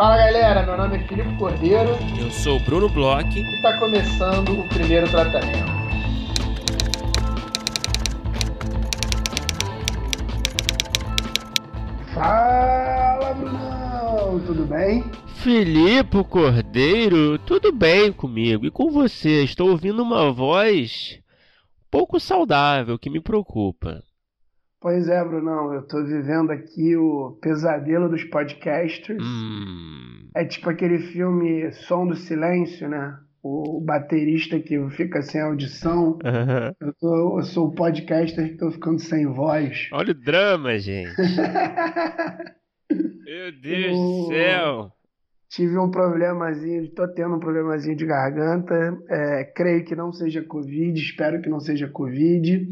Fala galera, meu nome é Filipe Cordeiro. Eu sou o Bruno Bloch. E está começando o primeiro tratamento. Fala Brunão, tudo bem? Filipe Cordeiro, tudo bem comigo? E com você? Estou ouvindo uma voz pouco saudável que me preocupa. Pois é, Brunão, eu tô vivendo aqui o pesadelo dos podcasters. Hum. É tipo aquele filme Som do Silêncio, né? O baterista que fica sem audição. Eu, tô, eu sou o podcaster que tô ficando sem voz. Olha o drama, gente. Meu Deus do céu tive um problemazinho, estou tendo um problemazinho de garganta. É, creio que não seja Covid, espero que não seja Covid.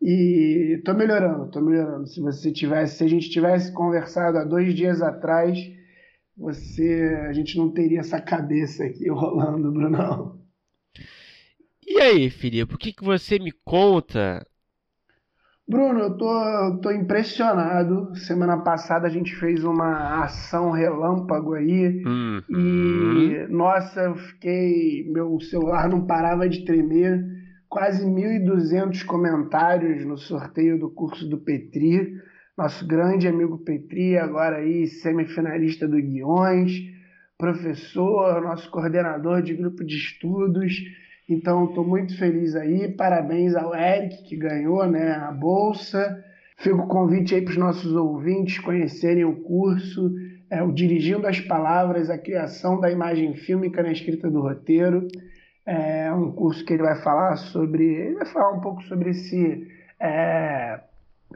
E estou melhorando, estou melhorando. Se você tivesse, se a gente tivesse conversado há dois dias atrás, você, a gente não teria essa cabeça aqui rolando, Brunão. E aí, Filipe, o que, que você me conta Bruno, eu tô, eu tô impressionado. Semana passada a gente fez uma ação relâmpago aí uhum. e nossa, eu fiquei, meu celular não parava de tremer. Quase 1.200 comentários no sorteio do curso do Petri. Nosso grande amigo Petri, agora aí semifinalista do Guiões, professor, nosso coordenador de grupo de estudos. Então, estou muito feliz aí. Parabéns ao Eric, que ganhou né, a bolsa. Fica o convite aí para os nossos ouvintes conhecerem o curso, é, o Dirigindo as Palavras, a criação da imagem fílmica na escrita do roteiro. É um curso que ele vai falar sobre. Ele vai falar um pouco sobre esse, é,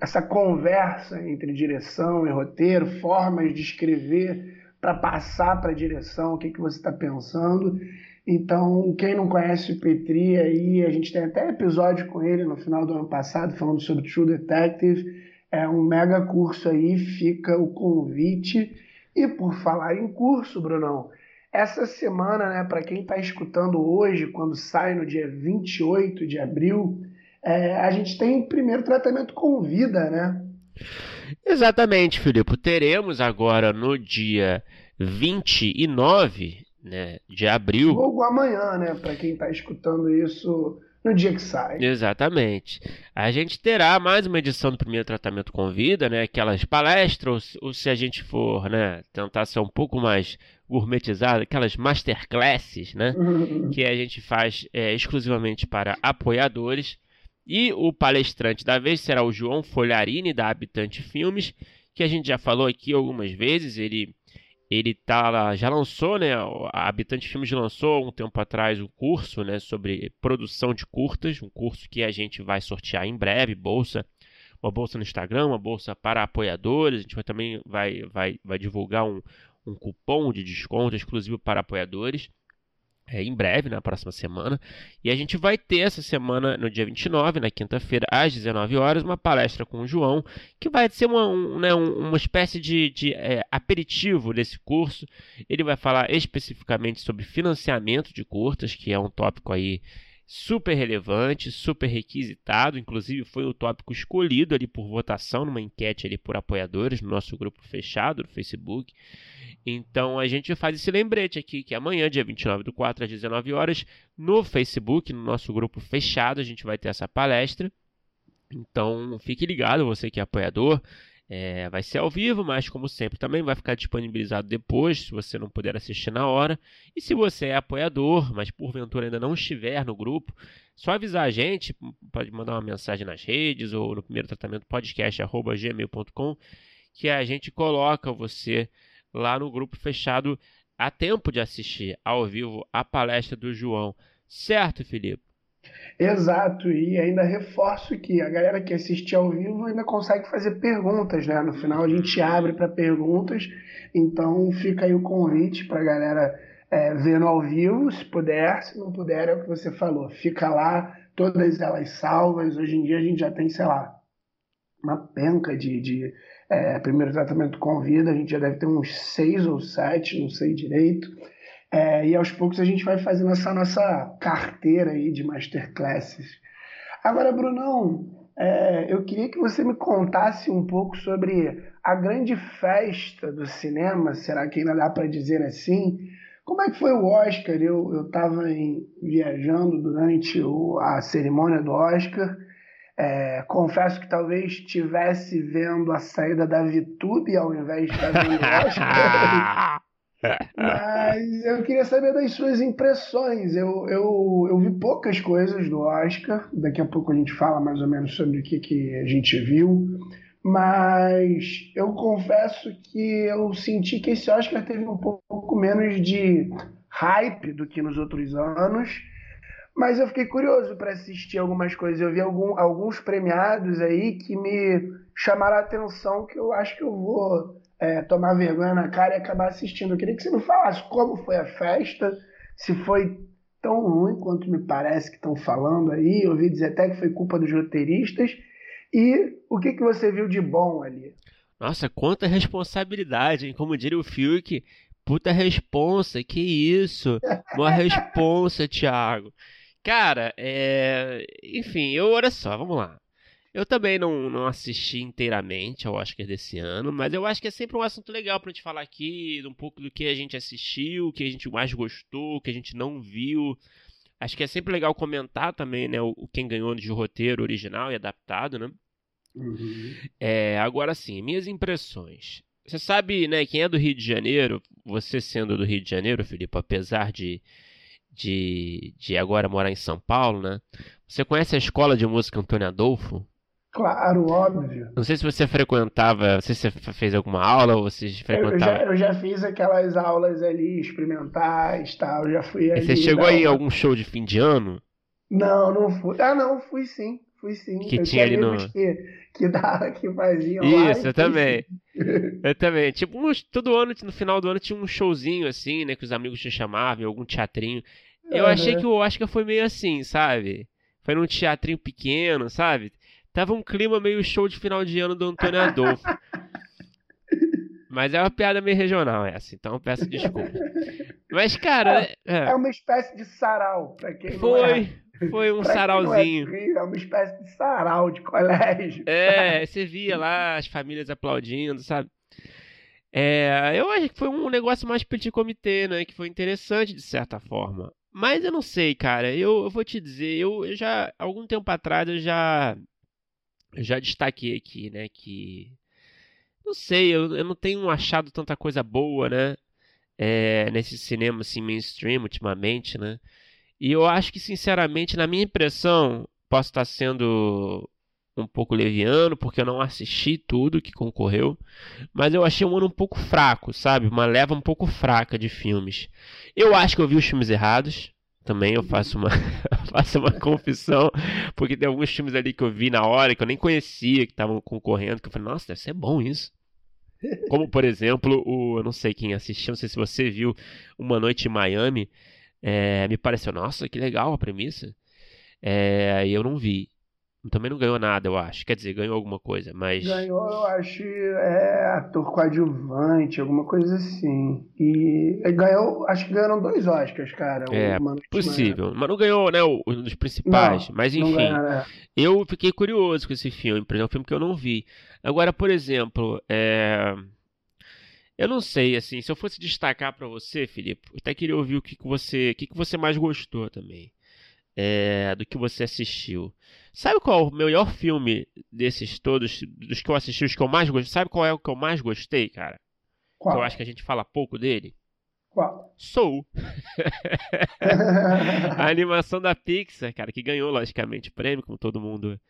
essa conversa entre direção e roteiro, formas de escrever para passar para a direção o que, que você está pensando. Então, quem não conhece o Petri aí, a gente tem até episódio com ele no final do ano passado, falando sobre True Detective. É um mega curso aí, fica o convite. E por falar em curso, Brunão, essa semana, né, para quem está escutando hoje, quando sai no dia 28 de abril, é, a gente tem primeiro tratamento com vida, né? Exatamente, Filipe. Teremos agora no dia 29 né, de abril. Logo amanhã, né, para quem está escutando isso no dia que sai. Exatamente. A gente terá mais uma edição do primeiro tratamento com vida, né, aquelas palestras, ou, ou se a gente for, né, tentar ser um pouco mais gourmetizado, aquelas masterclasses, né, uhum. que a gente faz é, exclusivamente para apoiadores. E o palestrante da vez será o João Folharini, da Habitante Filmes, que a gente já falou aqui algumas vezes. Ele ele tá, já lançou, né? A Habitante Filmes lançou um tempo atrás um curso, né, sobre produção de curtas, um curso que a gente vai sortear em breve, bolsa, uma bolsa no Instagram, uma bolsa para apoiadores. A gente vai, também vai, vai, vai divulgar um, um cupom de desconto exclusivo para apoiadores é, em breve, na próxima semana. E a gente vai ter essa semana, no dia 29, na quinta-feira, às 19 horas, uma palestra com o João, que vai ser uma, um, né, uma espécie de, de é, aperitivo desse curso. Ele vai falar especificamente sobre financiamento de curtas, que é um tópico aí super relevante, super requisitado, inclusive foi o tópico escolhido ali por votação numa enquete ali por apoiadores no nosso grupo fechado no Facebook. Então a gente faz esse lembrete aqui que amanhã, dia 29 do 4 às 19 horas, no Facebook, no nosso grupo fechado, a gente vai ter essa palestra. Então fique ligado, você que é apoiador. É, vai ser ao vivo, mas como sempre também vai ficar disponibilizado depois, se você não puder assistir na hora. E se você é apoiador, mas porventura ainda não estiver no grupo, só avisar a gente, pode mandar uma mensagem nas redes ou no primeiro tratamento podcast@gmail.com que a gente coloca você lá no grupo fechado a tempo de assistir ao vivo a palestra do João. Certo, Felipe? Exato, e ainda reforço que a galera que assiste ao vivo ainda consegue fazer perguntas, né? No final a gente abre para perguntas, então fica aí o convite para a galera é, vendo ao vivo, se puder, se não puder, é o que você falou. Fica lá, todas elas salvas. Hoje em dia a gente já tem, sei lá, uma penca de, de é, primeiro tratamento com vida, a gente já deve ter uns seis ou sete, não sei direito. É, e aos poucos a gente vai fazendo essa nossa carteira aí de masterclasses. Agora, Brunão, é, eu queria que você me contasse um pouco sobre a grande festa do cinema, será que ainda dá para dizer assim? Como é que foi o Oscar? Eu estava viajando durante o, a cerimônia do Oscar. É, confesso que talvez estivesse vendo a saída da VTube ao invés o Oscar. Mas eu queria saber das suas impressões. Eu, eu, eu vi poucas coisas do Oscar. Daqui a pouco a gente fala mais ou menos sobre o que, que a gente viu. Mas eu confesso que eu senti que esse Oscar teve um pouco menos de hype do que nos outros anos. Mas eu fiquei curioso para assistir algumas coisas. Eu vi algum, alguns premiados aí que me chamaram a atenção, que eu acho que eu vou é, tomar vergonha na cara e acabar assistindo. Eu queria que você me falasse como foi a festa, se foi tão ruim quanto me parece que estão falando aí. Eu ouvi dizer até que foi culpa dos roteiristas. E o que, que você viu de bom ali? Nossa, quanta responsabilidade, hein? Como diria o Fiuk, puta responsa, que isso? Uma responsa, Thiago. Cara, é... enfim, eu, olha só, vamos lá. Eu também não, não assisti inteiramente ao Oscar desse ano, mas eu acho que é sempre um assunto legal pra gente falar aqui, um pouco do que a gente assistiu, o que a gente mais gostou, o que a gente não viu. Acho que é sempre legal comentar também, né, o, quem ganhou de roteiro original e adaptado, né? Uhum. É, agora sim, minhas impressões. Você sabe, né, quem é do Rio de Janeiro, você sendo do Rio de Janeiro, Filipe, apesar de, de, de agora morar em São Paulo, né? Você conhece a escola de música Antônio Adolfo? Claro, óbvio. Não sei se você frequentava, não sei se você fez alguma aula ou você frequentava. Eu já, eu já fiz aquelas aulas ali experimentais, tal, já fui ali. Você chegou aí em algum show de fim de ano? Não, não fui. Ah, não, fui sim, fui sim. Que eu tinha ali no que, que dava, que faziam Isso, eu também. eu também. Tipo, todo ano, no final do ano tinha um showzinho assim, né, que os amigos te chamavam, algum teatrinho. Eu uhum. achei que o Oscar foi meio assim, sabe? Foi num teatrinho pequeno, sabe? Tava um clima meio show de final de ano do Antônio Adolfo. Mas é uma piada meio regional essa, então peço desculpa. Mas, cara. É, é, é uma espécie de sarau, pra quem Foi, é, foi um é sarauzinho. É, uma espécie de sarau de colégio. É, você via lá as famílias aplaudindo, sabe? É, eu acho que foi um negócio mais petit comitê, né? Que foi interessante de certa forma. Mas eu não sei, cara. Eu, eu vou te dizer, eu, eu já. Algum tempo atrás eu já eu já destaquei aqui, né, que não sei, eu, eu não tenho achado tanta coisa boa, né, é, nesse cinema assim mainstream ultimamente, né? E eu acho que sinceramente, na minha impressão, posso estar sendo um pouco leviano, porque eu não assisti tudo que concorreu, mas eu achei um ano um pouco fraco, sabe? Uma leva um pouco fraca de filmes. Eu acho que eu vi os filmes errados, também eu faço uma, faço uma confissão, porque tem alguns filmes ali que eu vi na hora que eu nem conhecia, que estavam concorrendo, que eu falei, nossa, deve ser bom isso. Como, por exemplo, o. Eu não sei quem assistiu, não sei se você viu Uma Noite em Miami. É, me pareceu, nossa, que legal a premissa. É, eu não vi. Também não ganhou nada, eu acho. Quer dizer, ganhou alguma coisa, mas. Ganhou, eu acho, é, ator coadjuvante, alguma coisa assim. E ganhou, acho que ganharam dois Oscars, cara. É, possível. Mas não ganhou, né, um dos principais. Não, mas enfim, é. eu fiquei curioso com esse filme, por exemplo, é um filme que eu não vi. Agora, por exemplo, é... Eu não sei, assim, se eu fosse destacar para você, Felipe, eu até queria ouvir o que, que você, o que, que você mais gostou também é, do que você assistiu. Sabe qual é o melhor filme desses todos, dos que eu assisti, os que eu mais gostei? Sabe qual é o que eu mais gostei, cara? Qual? Que eu acho que a gente fala pouco dele? Qual? Soul. a animação da Pixar, cara, que ganhou, logicamente, o prêmio, como todo mundo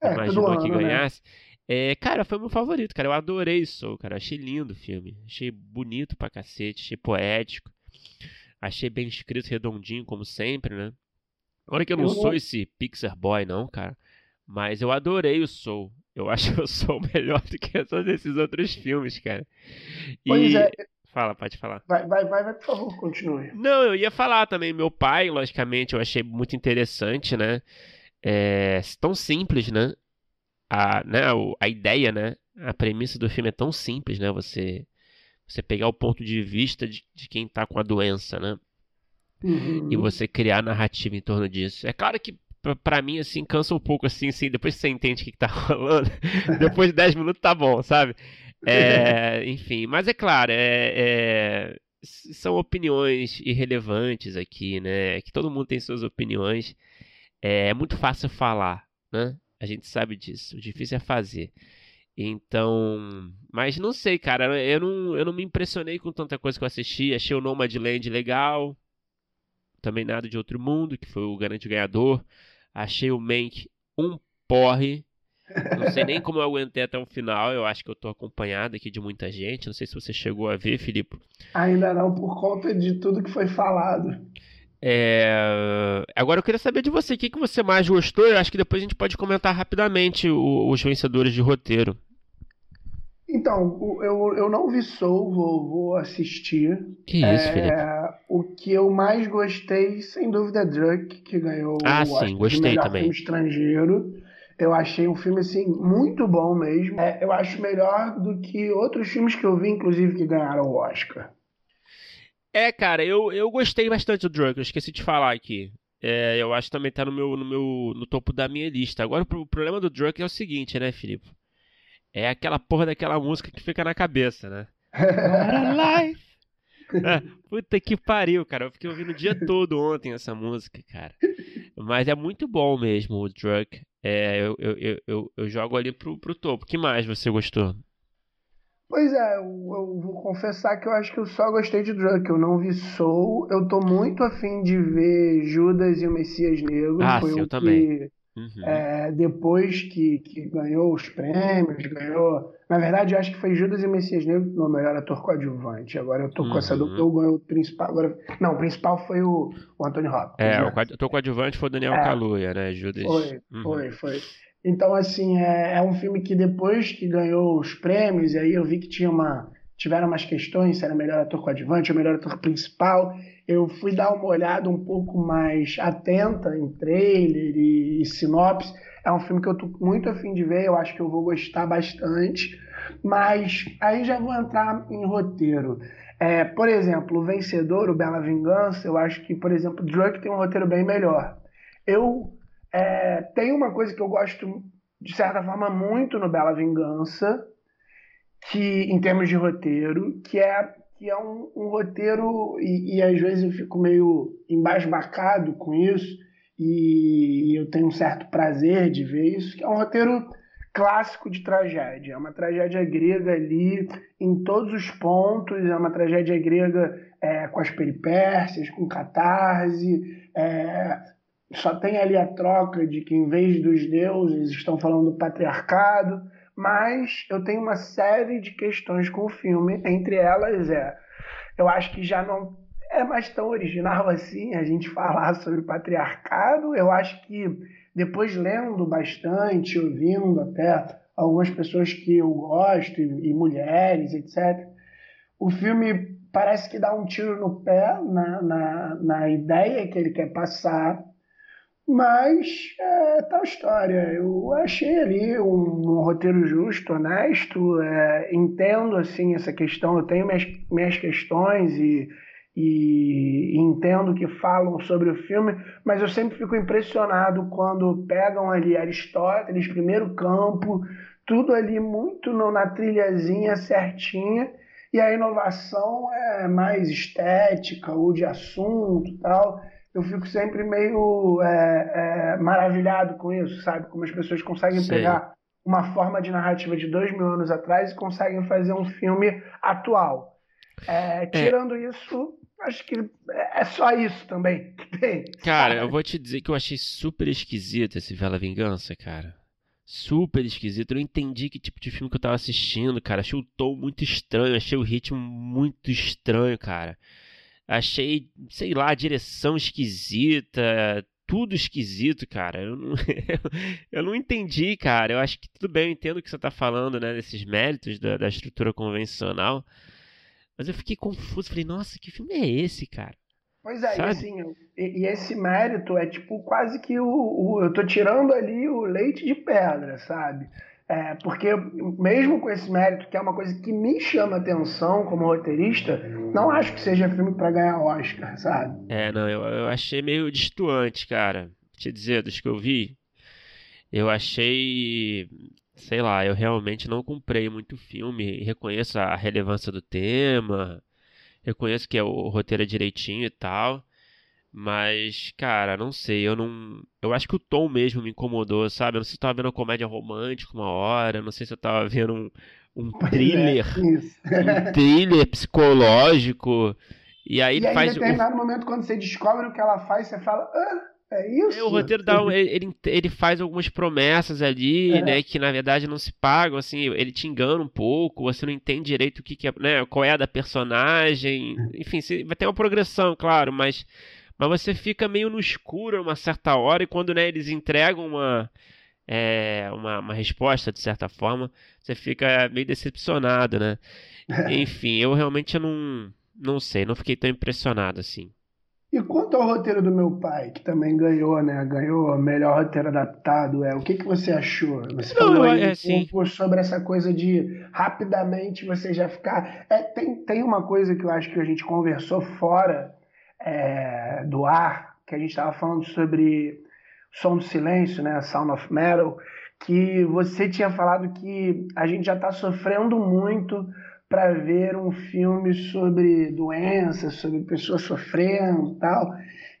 é, imaginou ano, que né? ganhasse. Né? É, cara, foi meu favorito, cara. Eu adorei Soul, cara. Achei lindo o filme. Achei bonito pra cacete, achei poético. Achei bem escrito, redondinho, como sempre, né? Olha que eu não eu sou esse Pixar Boy, não, cara. Mas eu adorei o Soul. Eu acho que eu sou melhor do que todos esses outros filmes, cara. E... Pois é. Fala, pode falar. Vai, vai, vai, vai, por favor, continue. Não, eu ia falar também. Meu pai, logicamente, eu achei muito interessante, né? É tão simples, né? A, né? a ideia, né? A premissa do filme é tão simples, né? Você, você pegar o ponto de vista de, de quem tá com a doença, né? uhum. e você criar narrativa em torno disso. É claro que pra mim, assim, cansa um pouco, assim, assim, depois que você entende o que, que tá rolando, depois de 10 minutos tá bom, sabe? É, enfim, mas é claro, é, é, são opiniões irrelevantes aqui, né? Que todo mundo tem suas opiniões. É, é muito fácil falar, né? A gente sabe disso. O difícil é fazer. Então, mas não sei, cara. Eu não, eu não me impressionei com tanta coisa que eu assisti. Achei o Nomadland legal. Também nada de outro mundo, que foi o grande ganhador. Achei o Mank um porre. Não sei nem como eu aguentei até o final. Eu acho que eu tô acompanhado aqui de muita gente. Não sei se você chegou a ver, Filipe. Ainda não, por conta de tudo que foi falado. É... Agora eu queria saber de você, o que, que você mais gostou? Eu acho que depois a gente pode comentar rapidamente os vencedores de roteiro. Então, eu, eu não vi Soul, vou, vou assistir. Que isso, é, Felipe? O que eu mais gostei, sem dúvida, é Drunk, que ganhou ah, o sim, gostei melhor também. filme estrangeiro. Eu achei um filme, assim, muito bom mesmo. É, eu acho melhor do que outros filmes que eu vi, inclusive, que ganharam o Oscar. É, cara, eu, eu gostei bastante do Drunk, eu esqueci de falar aqui. É, eu acho que também tá no meu, no meu no topo da minha lista. Agora o problema do Drunk é o seguinte, né, Felipe? É aquela porra daquela música que fica na cabeça, né? What a life! Puta que pariu, cara. Eu fiquei ouvindo o dia todo ontem essa música, cara. Mas é muito bom mesmo o Drunk. É, eu, eu, eu, eu, jogo ali pro, pro topo. O que mais você gostou? Pois é, eu, eu, vou confessar que eu acho que eu só gostei de Drunk, eu não vi Soul. Eu tô muito afim de ver Judas e o Messias Negro. Ah, Foi sim, o eu também. Uhum. É, depois que, que ganhou os prêmios, ganhou. Na verdade, eu acho que foi Judas e Messias Negro no melhor ator coadjuvante. Agora eu tô com essa dupla, eu ganhei o principal. Agora... Não, o principal foi o, o Anthony Hopkins. É, né? o ator coadjuvante foi o Daniel é, Kaluuya, né? Judas. Foi, uhum. foi, foi. Então, assim, é, é um filme que depois que ganhou os prêmios, e aí eu vi que tinha uma, tiveram umas questões se era melhor ator coadjuvante ou melhor ator principal. Eu fui dar uma olhada um pouco mais atenta em trailer e, e sinopse. É um filme que eu tô muito afim de ver, eu acho que eu vou gostar bastante. Mas aí já vou entrar em roteiro. É, por exemplo, o vencedor, o Bela Vingança, eu acho que, por exemplo, Drunk tem um roteiro bem melhor. Eu é, tem uma coisa que eu gosto, de certa forma, muito no Bela Vingança, que em termos de roteiro, que é que é um, um roteiro, e, e, às vezes eu fico meio embasbacado com isso, e eu tenho um certo prazer de ver isso, que é um roteiro clássico de tragédia. É uma tragédia grega ali em todos os pontos, é uma tragédia grega é, com as peripécias, com catarse, é, só tem ali a troca de que em vez dos deuses estão falando do patriarcado, mas eu tenho uma série de questões com o filme, entre elas é, eu acho que já não é mais tão original assim a gente falar sobre patriarcado, eu acho que depois lendo bastante, ouvindo até algumas pessoas que eu gosto e, e mulheres, etc., o filme parece que dá um tiro no pé na, na, na ideia que ele quer passar, mas é tal história. Eu achei ali um, um roteiro justo, honesto. É, entendo assim essa questão. Eu tenho minhas, minhas questões e, e, entendo que falam sobre o filme, mas eu sempre fico impressionado quando pegam ali Aristóteles, primeiro campo, tudo ali muito no, na trilhazinha certinha. E a inovação é mais estética ou de assunto tal eu fico sempre meio é, é, maravilhado com isso, sabe? Como as pessoas conseguem pegar uma forma de narrativa de dois mil anos atrás e conseguem fazer um filme atual. É, é. tirando isso, acho que é só isso também que tem. Cara, eu vou te dizer que eu achei super esquisito esse Vela Vingança, cara. Super esquisito. Eu não entendi que tipo de filme que eu tava assistindo, cara. Achei o tom muito estranho, achei o ritmo muito estranho, cara. Achei, sei lá, a direção esquisita, tudo esquisito, cara. Eu não, eu não entendi, cara. Eu acho que tudo bem, eu entendo o que você está falando, né? Desses méritos da, da, estrutura convencional. Mas eu fiquei confuso. Falei, nossa, que filme é esse, cara? Pois é, e, assim, e, e, esse mérito é tipo quase que o, o, Eu tô tirando ali o leite de pedra, sabe? É, porque mesmo com esse mérito, que é uma coisa que me chama atenção como roteirista, não acho que seja filme para ganhar Oscar, sabe? É, não, eu, eu achei meio distoante, cara. te dizer, dos que eu vi, eu achei, sei lá, eu realmente não comprei muito filme, reconheço a relevância do tema, reconheço que é o roteiro é direitinho e tal, mas, cara, não sei, eu não. Eu acho que o tom mesmo me incomodou, sabe? Eu não sei se eu tava vendo uma comédia romântica uma hora, não sei se eu tava vendo um, um é, thriller. É, um thriller psicológico. E aí e ele faz. Em determinado o... momento, quando você descobre o que ela faz, você fala. Ah, é isso? O roteiro dá um, ele, ele faz algumas promessas ali, é. né, que na verdade não se pagam, assim, ele te engana um pouco, você não entende direito o que, que é, né, qual é a da personagem, enfim, vai ter uma progressão, claro, mas mas você fica meio no escuro uma certa hora e quando né, eles entregam uma, é, uma, uma, resposta, de certa forma, você fica meio decepcionado, né? Enfim, eu realmente não, não sei, não fiquei tão impressionado assim. E quanto ao roteiro do meu pai, que também ganhou, né? Ganhou melhor roteiro adaptado, é. O que, que você achou? Você não, falou aí é, assim... sobre essa coisa de rapidamente você já ficar. É, tem, tem uma coisa que eu acho que a gente conversou fora é, do ar, que a gente estava falando sobre Som do Silêncio, né, Sound of Metal, que você tinha falado que a gente já está sofrendo muito para ver um filme sobre doenças, sobre pessoas sofrendo e tal,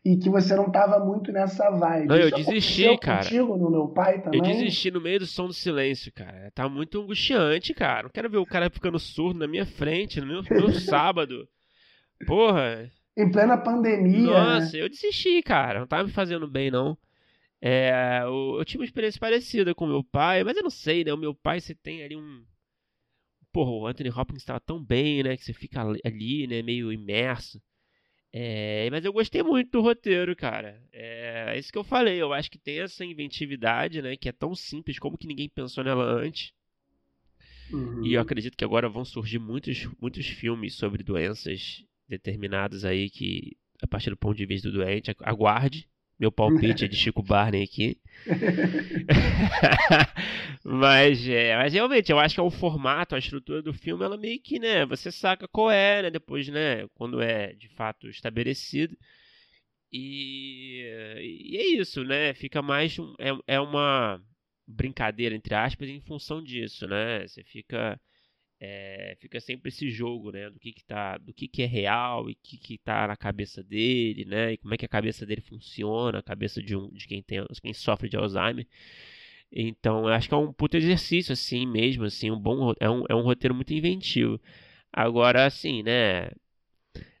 e que você não estava muito nessa vibe. Não, eu desisti, cara. Contigo, no meu pai também? Eu desisti no meio do som do silêncio, cara. Tá muito angustiante, cara. Não quero ver o cara ficando surdo na minha frente, no meu, no meu sábado. Porra, em plena pandemia. Nossa, né? eu desisti, cara. Não tava me fazendo bem, não. É, eu, eu, tive uma experiência parecida com meu pai, mas eu não sei, né? O meu pai, você tem ali um. Porra, o Anthony Hopkins estava tão bem, né? Que você fica ali, né? Meio imerso. É, mas eu gostei muito do roteiro, cara. É, é isso que eu falei. Eu acho que tem essa inventividade, né? Que é tão simples como que ninguém pensou nela antes. Uhum. E eu acredito que agora vão surgir muitos, muitos filmes sobre doenças determinados aí que, a partir do ponto de vista do doente, aguarde. Meu palpite é de Chico Barney aqui. mas, é, mas realmente, eu acho que é o formato, a estrutura do filme, ela meio que, né, você saca qual é, né, depois, né, quando é de fato estabelecido. E, e é isso, né, fica mais, é, é uma brincadeira, entre aspas, em função disso, né, você fica é, fica sempre esse jogo, né, do que que tá, do que que é real e que que tá na cabeça dele, né, e como é que a cabeça dele funciona, a cabeça de um, de quem tem, quem sofre de Alzheimer. Então, eu acho que é um puto exercício assim mesmo, assim, um bom, é um, é um roteiro muito inventivo. Agora, assim, né,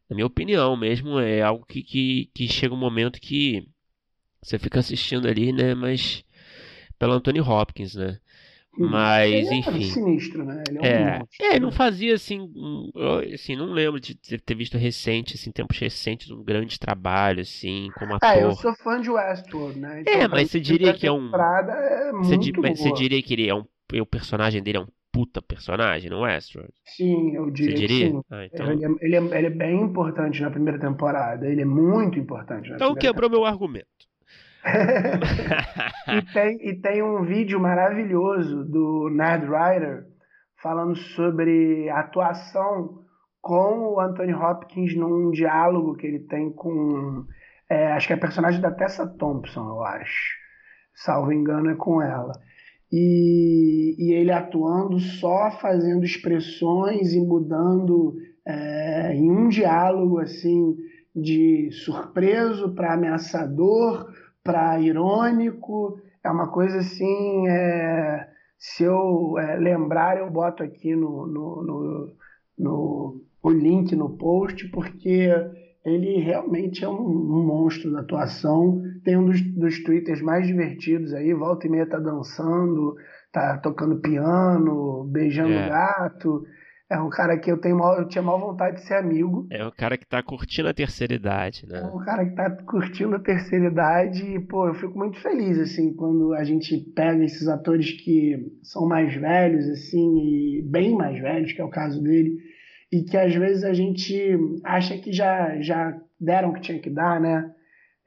na minha opinião mesmo, é algo que, que, que chega um momento que você fica assistindo ali, né, mas pelo Anthony Hopkins, né? Mas, ele enfim. É sinistro, né? Ele é, um é, é, não fazia assim, assim, não lembro de ter visto recente, assim, tempos recentes, um grande trabalho, assim, como ator. É, eu sou fã de Westworld, né? Então, é, mas você diria que é um. É você, mas você diria que ele é um. O personagem dele é um puta personagem no Westworld? Sim, eu diria. Você diria? sim. Ah, então... ele, é, ele, é, ele, é, bem importante na primeira temporada. Ele é muito importante na Então quebrou temporada. meu argumento. E, tem, e tem um vídeo maravilhoso do Ned Ryder falando sobre atuação com o Anthony Hopkins num diálogo que ele tem com. É, acho que é personagem da Tessa Thompson, eu acho. Salvo engano, é com ela. E, e ele atuando só fazendo expressões e mudando é, em um diálogo assim de surpreso para ameaçador para irônico, é uma coisa assim. É, se eu é, lembrar, eu boto aqui no, no, no, no, o link no post, porque ele realmente é um, um monstro da atuação. Tem um dos, dos twitters mais divertidos aí, volta e meia tá dançando, tá tocando piano, beijando é. gato. É um cara que eu tenho mal, eu tinha mal vontade de ser amigo. É um cara que tá curtindo a terceira idade, né? É um cara que tá curtindo a terceira idade e, pô, eu fico muito feliz, assim, quando a gente pega esses atores que são mais velhos, assim, e bem mais velhos, que é o caso dele, e que às vezes a gente acha que já, já deram o que tinha que dar, né?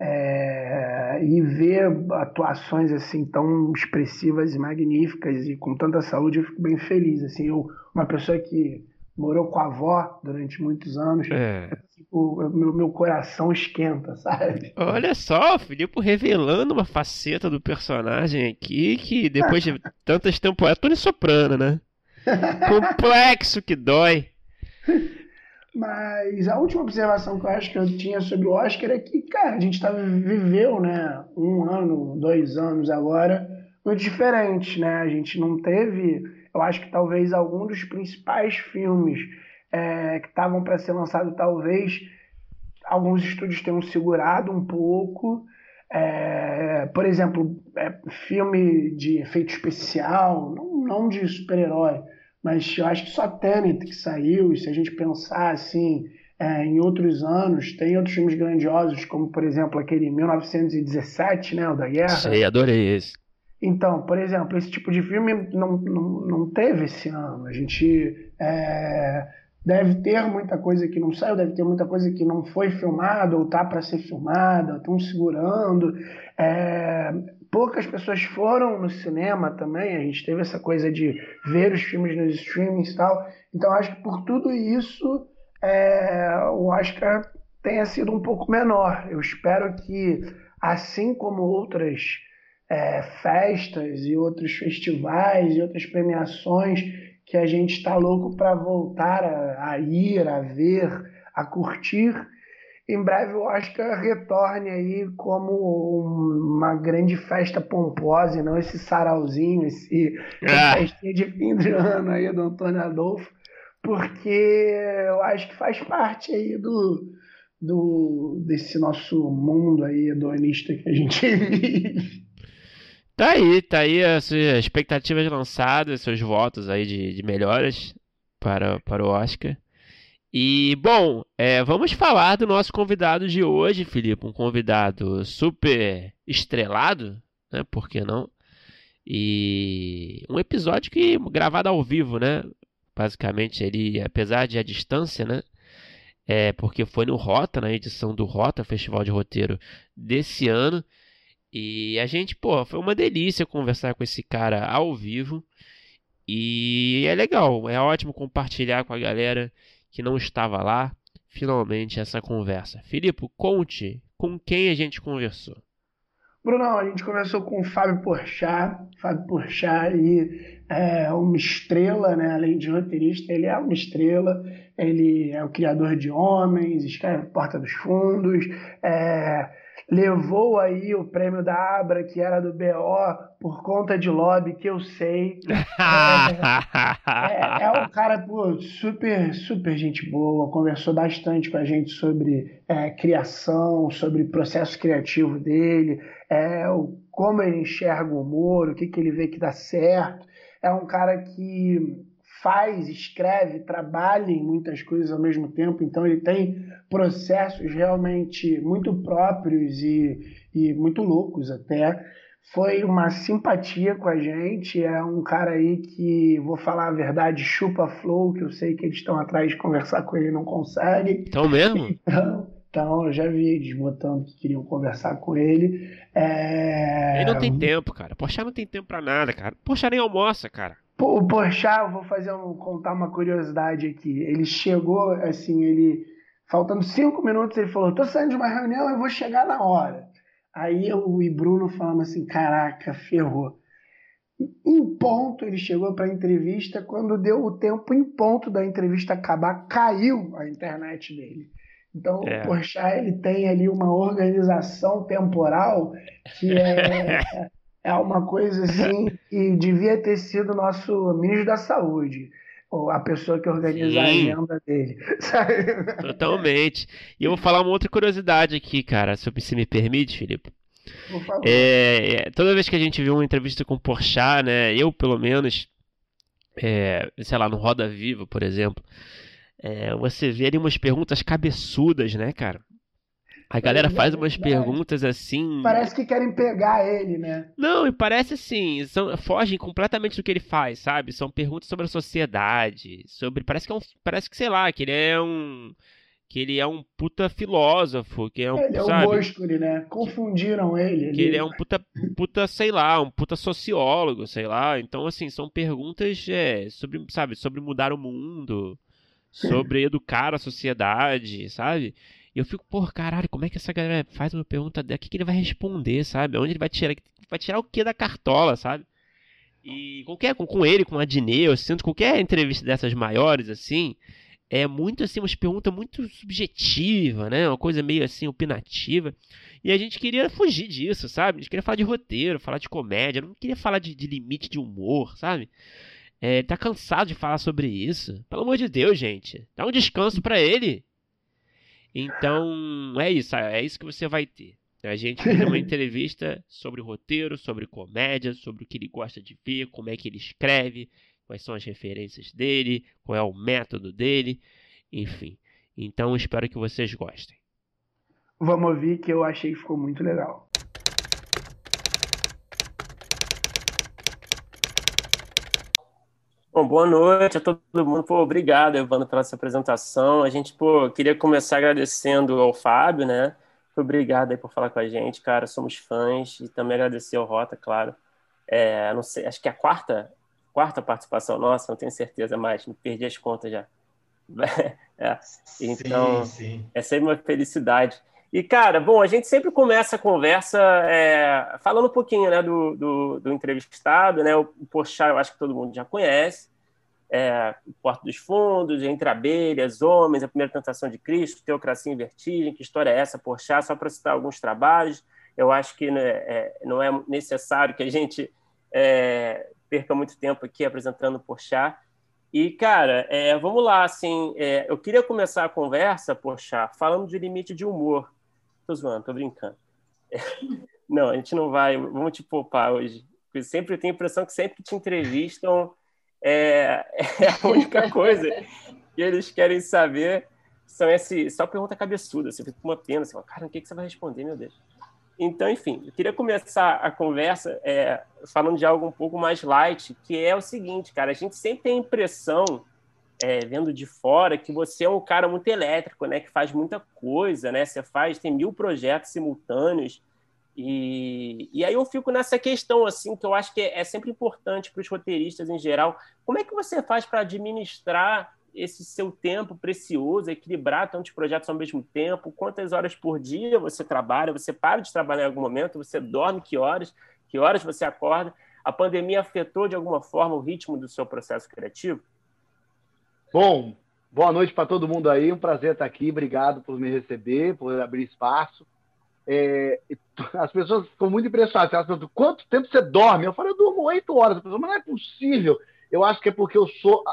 É, e ver atuações assim tão expressivas e magníficas e com tanta saúde eu fico bem feliz assim eu uma pessoa que morou com a avó durante muitos anos é. o meu, meu coração esquenta, sabe? Olha só, o Filipe revelando uma faceta do personagem aqui que depois de tantas temporadas. Tony Soprano, né? Complexo que dói. Mas a última observação que eu acho que eu tinha sobre o Oscar é que, cara, a gente tá, viveu, né, um ano, dois anos agora, muito diferente, né? A gente não teve, eu acho que talvez algum dos principais filmes é, que estavam para ser lançados, talvez alguns estúdios tenham segurado um pouco. É, por exemplo, é, filme de efeito especial, não, não de super-herói, mas eu acho que só Tenet que saiu, e se a gente pensar assim, é, em outros anos, tem outros filmes grandiosos, como por exemplo aquele 1917, né, o da guerra. Sei, adorei esse. Então, por exemplo, esse tipo de filme não, não, não teve esse ano. A gente é, deve ter muita coisa que não saiu, deve ter muita coisa que não foi filmada ou tá para ser filmada, estão segurando. É, poucas pessoas foram no cinema também, a gente teve essa coisa de ver os filmes nos streamings e tal. Então acho que por tudo isso é, o Oscar tenha sido um pouco menor. Eu espero que, assim como outras é, festas e outros festivais e outras premiações que a gente está louco para voltar a, a ir, a ver, a curtir, em breve o Oscar retorne aí como uma grande festa pomposa, e não esse sarauzinho, esse ah. festinha de fim de ano aí do Antônio Adolfo, porque eu acho que faz parte aí do, do desse nosso mundo aí hedonista que a gente vive. Tá aí, tá aí as expectativas lançadas, seus votos aí de, de melhoras para, para o Oscar. E, bom, é, vamos falar do nosso convidado de hoje, Felipe. Um convidado super estrelado, né? Por que não? E um episódio que gravado ao vivo, né? Basicamente, ele, apesar de a distância, né? É porque foi no Rota, na edição do Rota, Festival de Roteiro desse ano. E a gente, pô, foi uma delícia conversar com esse cara ao vivo. E é legal, é ótimo compartilhar com a galera que não estava lá, finalmente essa conversa. Filipe, conte com quem a gente conversou. Brunão, a gente conversou com o Fábio Porchat. Fábio Porchat e é uma estrela, né? além de roteirista, ele é uma estrela. Ele é o criador de Homens, escreve Porta dos Fundos, é, levou aí o prêmio da Abra, que era do BO, por conta de lobby, que eu sei. é, é, é, um cara pô, super, super gente boa, conversou bastante com a gente sobre é, criação, sobre o processo criativo dele, é, o, como ele enxerga o humor, o que, que ele vê que dá certo. É um cara que faz, escreve, trabalha em muitas coisas ao mesmo tempo, então ele tem processos realmente muito próprios e, e muito loucos até. Foi uma simpatia com a gente, é um cara aí que, vou falar a verdade, chupa flow, que eu sei que eles estão atrás de conversar com ele e não conseguem. Então mesmo? Então, então eu já vi eles botando que queriam conversar com ele. É... Ele não tem tempo, cara. Poxa, não tem tempo pra nada, cara. Poxa, nem almoça, cara. O Porchat, eu vou fazer um, contar uma curiosidade aqui. Ele chegou, assim, ele faltando cinco minutos, ele falou: "Tô saindo de uma reunião, eu vou chegar na hora". Aí eu e Bruno falamos assim: "Caraca, ferrou". Em ponto ele chegou para a entrevista, quando deu o tempo em ponto da entrevista acabar, caiu a internet dele. Então, é. o Porchat ele tem ali uma organização temporal que é é uma coisa assim que devia ter sido nosso ministro da saúde ou a pessoa que organiza a agenda dele. Sabe? Totalmente. E eu vou falar uma outra curiosidade aqui, cara, se você me permite, Felipe. Por favor. É, é, toda vez que a gente vê uma entrevista com o Porchat, né, eu pelo menos, é, sei lá, no Roda Viva, por exemplo, é, você vê ali umas perguntas cabeçudas, né, cara? A galera faz umas perguntas assim. Parece que querem pegar ele, né? Não, e parece assim, são, fogem completamente do que ele faz, sabe? São perguntas sobre a sociedade, sobre. Parece que é um. Parece que, sei lá, que ele é um. Que ele é um puta filósofo, que é um. Ele é sabe? o Boscoli, né? Confundiram ele. Que ele é um puta, puta, sei lá, um puta sociólogo, sei lá. Então, assim, são perguntas é, sobre, sabe, sobre mudar o mundo sobre educar a sociedade, sabe? E eu fico, por caralho, como é que essa galera faz uma pergunta dessa? O que, que ele vai responder, sabe? Onde ele vai tirar. Vai tirar o que da cartola, sabe? E qualquer, com, com ele, com a Dineu, eu sinto qualquer entrevista dessas maiores, assim, é muito assim, umas perguntas muito subjetiva, né? Uma coisa meio assim, opinativa. E a gente queria fugir disso, sabe? A gente queria falar de roteiro, falar de comédia, não queria falar de, de limite de humor, sabe? É, tá cansado de falar sobre isso. Pelo amor de Deus, gente. Dá um descanso para ele. Então, é isso. É isso que você vai ter. A gente fez uma entrevista sobre roteiro, sobre comédia, sobre o que ele gosta de ver, como é que ele escreve, quais são as referências dele, qual é o método dele, enfim. Então, espero que vocês gostem. Vamos ouvir que eu achei que ficou muito legal. Bom, boa noite a todo mundo. Pô, obrigado, Evandro, pela sua apresentação. A gente, pô, queria começar agradecendo ao Fábio, né? Obrigado aí por falar com a gente, cara. Somos fãs e também agradecer ao Rota, claro. É, não sei, acho que é a quarta, quarta participação nossa, não tenho certeza mais, me perdi as contas já. É, então, sim, sim. é sempre uma felicidade. E, cara, bom, a gente sempre começa a conversa é, falando um pouquinho né, do, do, do entrevistado, né? O Porchat eu acho que todo mundo já conhece. É, Porta dos Fundos, Entre Abelhas, Homens, A Primeira Tentação de Cristo, Teocracia em Vertigem, que história é essa, Porchat? Só para citar alguns trabalhos. Eu acho que né, é, não é necessário que a gente é, perca muito tempo aqui apresentando Porchat. E, cara, é, vamos lá, assim, é, eu queria começar a conversa, Porchat, falando de limite de humor. Tô zoando, tô brincando. É, não, a gente não vai, vamos te poupar hoje. Porque sempre eu tenho a impressão que sempre te entrevistam, é, é a única coisa que eles querem saber são esse, só pergunta cabeçuda. Você fica com uma pena, você fala, cara, o que, que você vai responder, meu Deus? Então, enfim, eu queria começar a conversa é, falando de algo um pouco mais light, que é o seguinte, cara, a gente sempre tem a impressão é, vendo de fora que você é um cara muito elétrico, né? Que faz muita coisa, né? Você faz, tem mil projetos simultâneos. E, e aí eu fico nessa questão, assim, que eu acho que é, é sempre importante para os roteiristas em geral. Como é que você faz para administrar esse seu tempo precioso, equilibrar tantos projetos ao mesmo tempo? Quantas horas por dia você trabalha? Você para de trabalhar em algum momento? Você dorme que horas? Que horas você acorda? A pandemia afetou de alguma forma o ritmo do seu processo criativo? Bom, boa noite para todo mundo aí. Um prazer estar aqui. Obrigado por me receber, por abrir espaço. É, as pessoas ficam muito impressionadas. Elas perguntam, quanto tempo você dorme? Eu falo, eu durmo oito horas. Pessoa, mas não é possível. Eu acho que é porque eu sou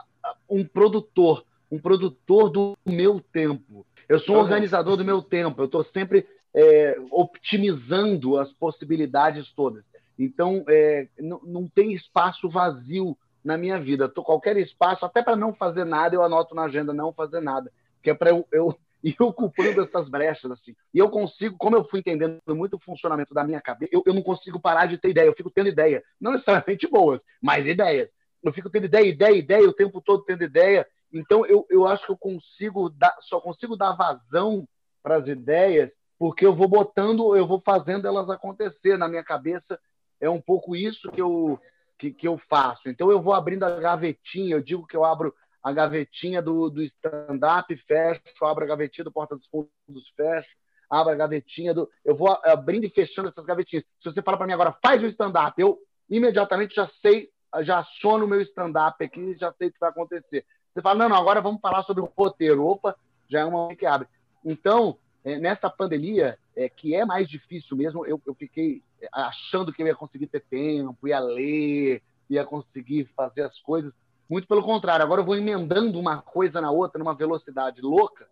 um produtor, um produtor do meu tempo. Eu sou um organizador do meu tempo. Eu estou sempre é, optimizando as possibilidades todas. Então, é, não, não tem espaço vazio na minha vida. Tô, qualquer espaço, até para não fazer nada, eu anoto na agenda não fazer nada, que é para eu, eu ir ocupando essas brechas assim. E eu consigo, como eu fui entendendo muito o funcionamento da minha cabeça, eu, eu não consigo parar de ter ideia. Eu fico tendo ideia, não necessariamente boas, mas ideias. Eu fico tendo ideia, ideia, ideia, o tempo todo tendo ideia. Então eu, eu acho que eu consigo dar, só consigo dar vazão para as ideias porque eu vou botando, eu vou fazendo elas acontecer na minha cabeça. É um pouco isso que eu que, que eu faço. Então eu vou abrindo a gavetinha, eu digo que eu abro a gavetinha do, do stand-up, fecho, abro a gavetinha do Porta dos Fundos, fecho, abro a gavetinha do. Eu vou abrindo e fechando essas gavetinhas. Se você fala para mim agora, faz o stand-up, eu imediatamente já sei, já aciono o meu stand-up aqui, já sei o que vai acontecer. Você fala, não, não, agora vamos falar sobre o roteiro. Opa, já é uma que abre. Então, é, nessa pandemia, é, que é mais difícil mesmo, eu, eu fiquei achando que eu ia conseguir ter tempo, ia ler, ia conseguir fazer as coisas. Muito pelo contrário, agora eu vou emendando uma coisa na outra numa velocidade louca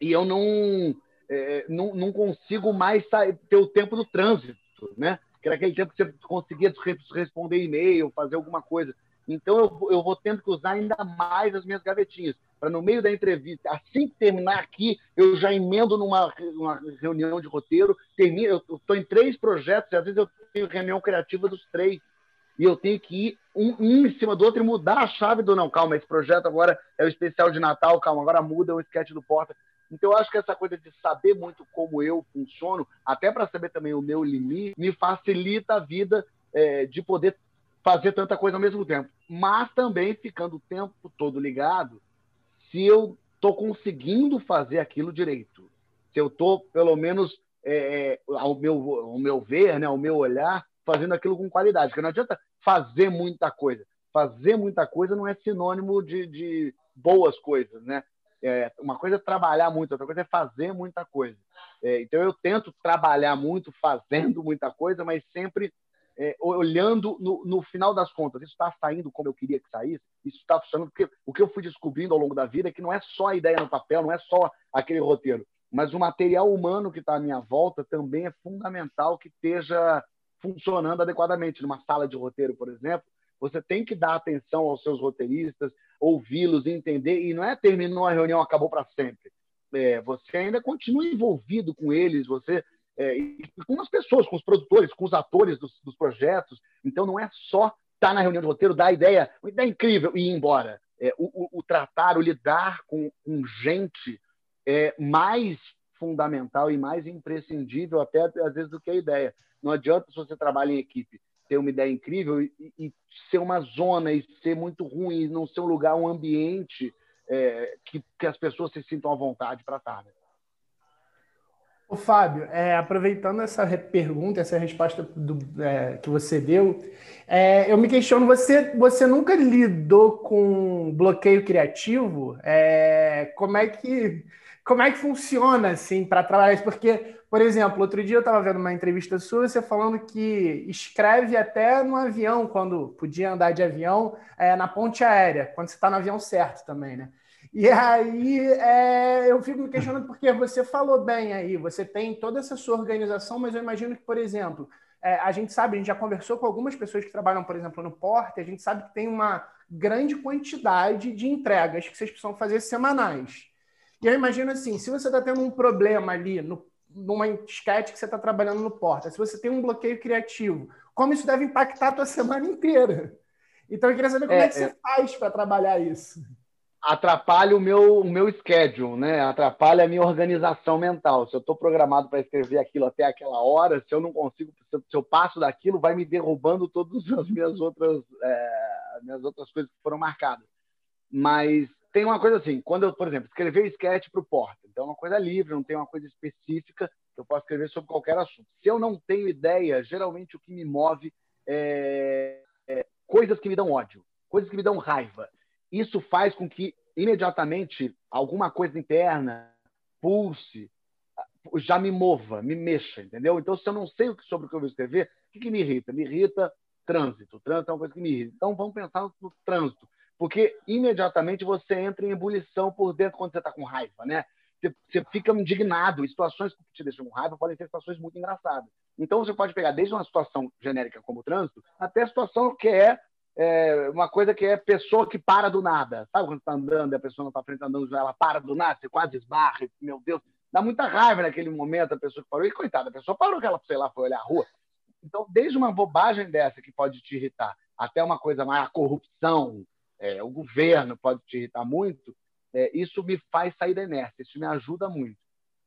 e eu não, é, não, não, consigo mais ter o tempo do trânsito, né? Que era aquele tempo que você conseguia responder e-mail, fazer alguma coisa. Então eu, eu vou tendo que usar ainda mais as minhas gavetinhas para no meio da entrevista, assim que terminar aqui, eu já emendo numa uma reunião de roteiro, termino, eu estou em três projetos, e às vezes eu tenho reunião criativa dos três, e eu tenho que ir um, um, em cima do outro e mudar a chave do não, calma, esse projeto agora é o especial de Natal, calma, agora muda o sketch do Porta. Então, eu acho que essa coisa de saber muito como eu funciono, até para saber também o meu limite, me facilita a vida é, de poder fazer tanta coisa ao mesmo tempo. Mas também ficando o tempo todo ligado se eu estou conseguindo fazer aquilo direito. Se eu estou, pelo menos, é, é, ao, meu, ao meu ver, né, ao meu olhar, fazendo aquilo com qualidade. Porque não adianta fazer muita coisa. Fazer muita coisa não é sinônimo de, de boas coisas, né? É, uma coisa é trabalhar muito, outra coisa é fazer muita coisa. É, então eu tento trabalhar muito, fazendo muita coisa, mas sempre é, olhando no, no, final das contas, isso está saindo como eu queria que saísse, isso está funcionando, porque o que eu fui descobrindo ao longo da vida é que não é só a ideia no papel, não é só aquele roteiro, mas o material humano que está à minha volta também é fundamental que esteja funcionando adequadamente. Numa sala de roteiro, por exemplo, você tem que dar atenção aos seus roteiristas, ouvi-los, entender, e não é terminou a reunião, acabou para sempre. É, você ainda continua envolvido com eles, você é, com as pessoas, com os produtores, com os atores dos, dos projetos. Então não é só estar tá na reunião de roteiro, dar a ideia, uma ideia incrível e ir embora. É, o, o, o, tratar, o lidar com, com gente é mais fundamental e mais imprescindível até às vezes do que a ideia. Não adianta se você trabalha em equipe ter uma ideia incrível e, e ser uma zona e ser muito ruim, não ser um lugar, um ambiente é, que, que, as pessoas se sintam à vontade para estar. Né? Ô, Fábio, é, aproveitando essa pergunta, essa resposta do, é, que você deu, é, eu me questiono, você, você nunca lidou com bloqueio criativo? É, como é que como é que funciona assim para trabalhar isso? Porque, por exemplo, outro dia eu estava vendo uma entrevista sua, você falando que escreve até no avião, quando podia andar de avião, é, na ponte aérea, quando você está no avião certo também, né? E aí é, eu fico me questionando porque você falou bem aí, você tem toda essa sua organização, mas eu imagino que, por exemplo, é, a gente sabe, a gente já conversou com algumas pessoas que trabalham, por exemplo, no Porte, a gente sabe que tem uma grande quantidade de entregas que vocês precisam fazer semanais. E eu imagino assim, se você está tendo um problema ali no, numa sketch que você está trabalhando no Porta, se você tem um bloqueio criativo, como isso deve impactar a tua semana inteira? Então eu queria saber como é, é que você é... faz para trabalhar isso. Atrapalha o meu, o meu schedule, né? Atrapalha a minha organização mental. Se eu estou programado para escrever aquilo até aquela hora, se eu não consigo, se eu passo daquilo, vai me derrubando todas as minhas outras, é, minhas outras coisas que foram marcadas. Mas tem uma coisa assim, quando eu, por exemplo, escrever sketch para o Porta, então é uma coisa livre, não tem uma coisa específica que eu posso escrever sobre qualquer assunto. Se eu não tenho ideia, geralmente o que me move é, é coisas que me dão ódio, coisas que me dão raiva. Isso faz com que imediatamente alguma coisa interna pulse, já me mova, me mexa, entendeu? Então, se eu não sei sobre o que eu vou escrever, o que, que me irrita? Me irrita trânsito. Trânsito é uma coisa que me irrita. Então, vamos pensar no trânsito porque imediatamente você entra em ebulição por dentro quando você está com raiva, né? Você, fica indignado. E situações que te deixam com raiva podem ser situações muito engraçadas. Então você pode pegar desde uma situação genérica como o trânsito até a situação que é, é uma coisa que é pessoa que para do nada. Sabe quando está andando e a pessoa não está frente andando, ela para do nada, você quase esbarra, meu Deus, dá muita raiva naquele momento a pessoa que parou. E coitada, a pessoa parou que ela, sei lá, foi olhar a rua. Então, desde uma bobagem dessa que pode te irritar, até uma coisa mais a corrupção, é, o governo pode te irritar muito, é, isso me faz sair da inércia, isso me ajuda muito.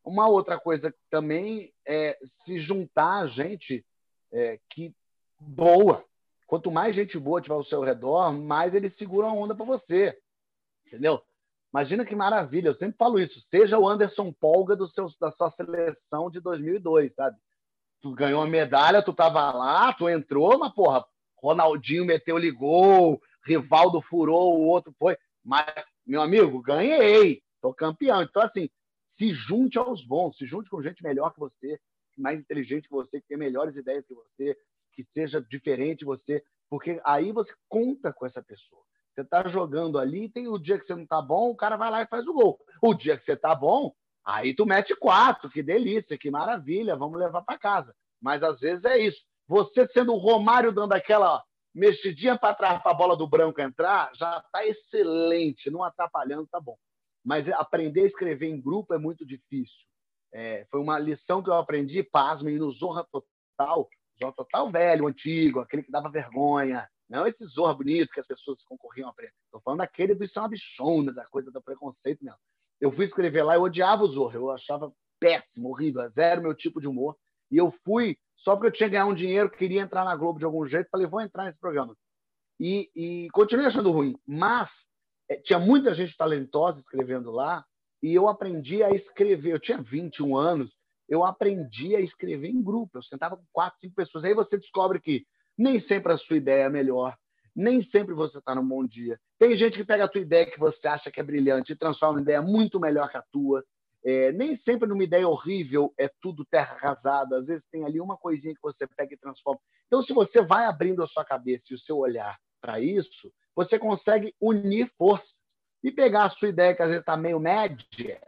Uma outra coisa também é se juntar a gente é, que boa. Quanto mais gente boa tiver ao seu redor, mais eles seguram a onda para você. Entendeu? Imagina que maravilha, eu sempre falo isso. Seja o Anderson Polga do seu, da sua seleção de 2002, sabe? Tu ganhou a medalha, tu tava lá, tu entrou, mas porra, Ronaldinho meteu ligou, Rivaldo furou, o outro foi. Mas, meu amigo, ganhei, sou campeão. Então, assim, se junte aos bons, se junte com gente melhor que você, mais inteligente que você, que tem melhores ideias que você, que seja diferente você, porque aí você conta com essa pessoa. Você está jogando ali, tem o dia que você não está bom, o cara vai lá e faz o gol. O dia que você está bom, aí tu mete quatro, que delícia, que maravilha, vamos levar para casa. Mas às vezes é isso. Você sendo o Romário dando aquela mexidinha para trás para a bola do branco entrar, já está excelente, não atrapalhando, tá bom. Mas aprender a escrever em grupo é muito difícil. É, foi uma lição que eu aprendi, pasmem, no Zorra Total, Zorra Total velho, antigo, aquele que dava vergonha, não esse Zorra bonito que as pessoas concorriam a aprender. Estou falando daquele do Isso bichona, da coisa do preconceito mesmo. Eu fui escrever lá, eu odiava o Zorra, eu achava péssimo, horrível, zero meu tipo de humor. E eu fui só porque eu tinha que ganhar um dinheiro, queria entrar na Globo de algum jeito, falei, vou entrar nesse programa. E, e continuei achando ruim. Mas é, tinha muita gente talentosa escrevendo lá, e eu aprendi a escrever. Eu tinha 21 anos, eu aprendi a escrever em grupo. Eu sentava com quatro, cinco pessoas. Aí você descobre que nem sempre a sua ideia é melhor, nem sempre você está num bom dia. Tem gente que pega a tua ideia que você acha que é brilhante e transforma em ideia muito melhor que a tua. É, nem sempre numa ideia horrível é tudo terra arrasada. Às vezes tem ali uma coisinha que você pega e transforma. Então, se você vai abrindo a sua cabeça e o seu olhar para isso, você consegue unir forças e pegar a sua ideia, que às vezes está meio média,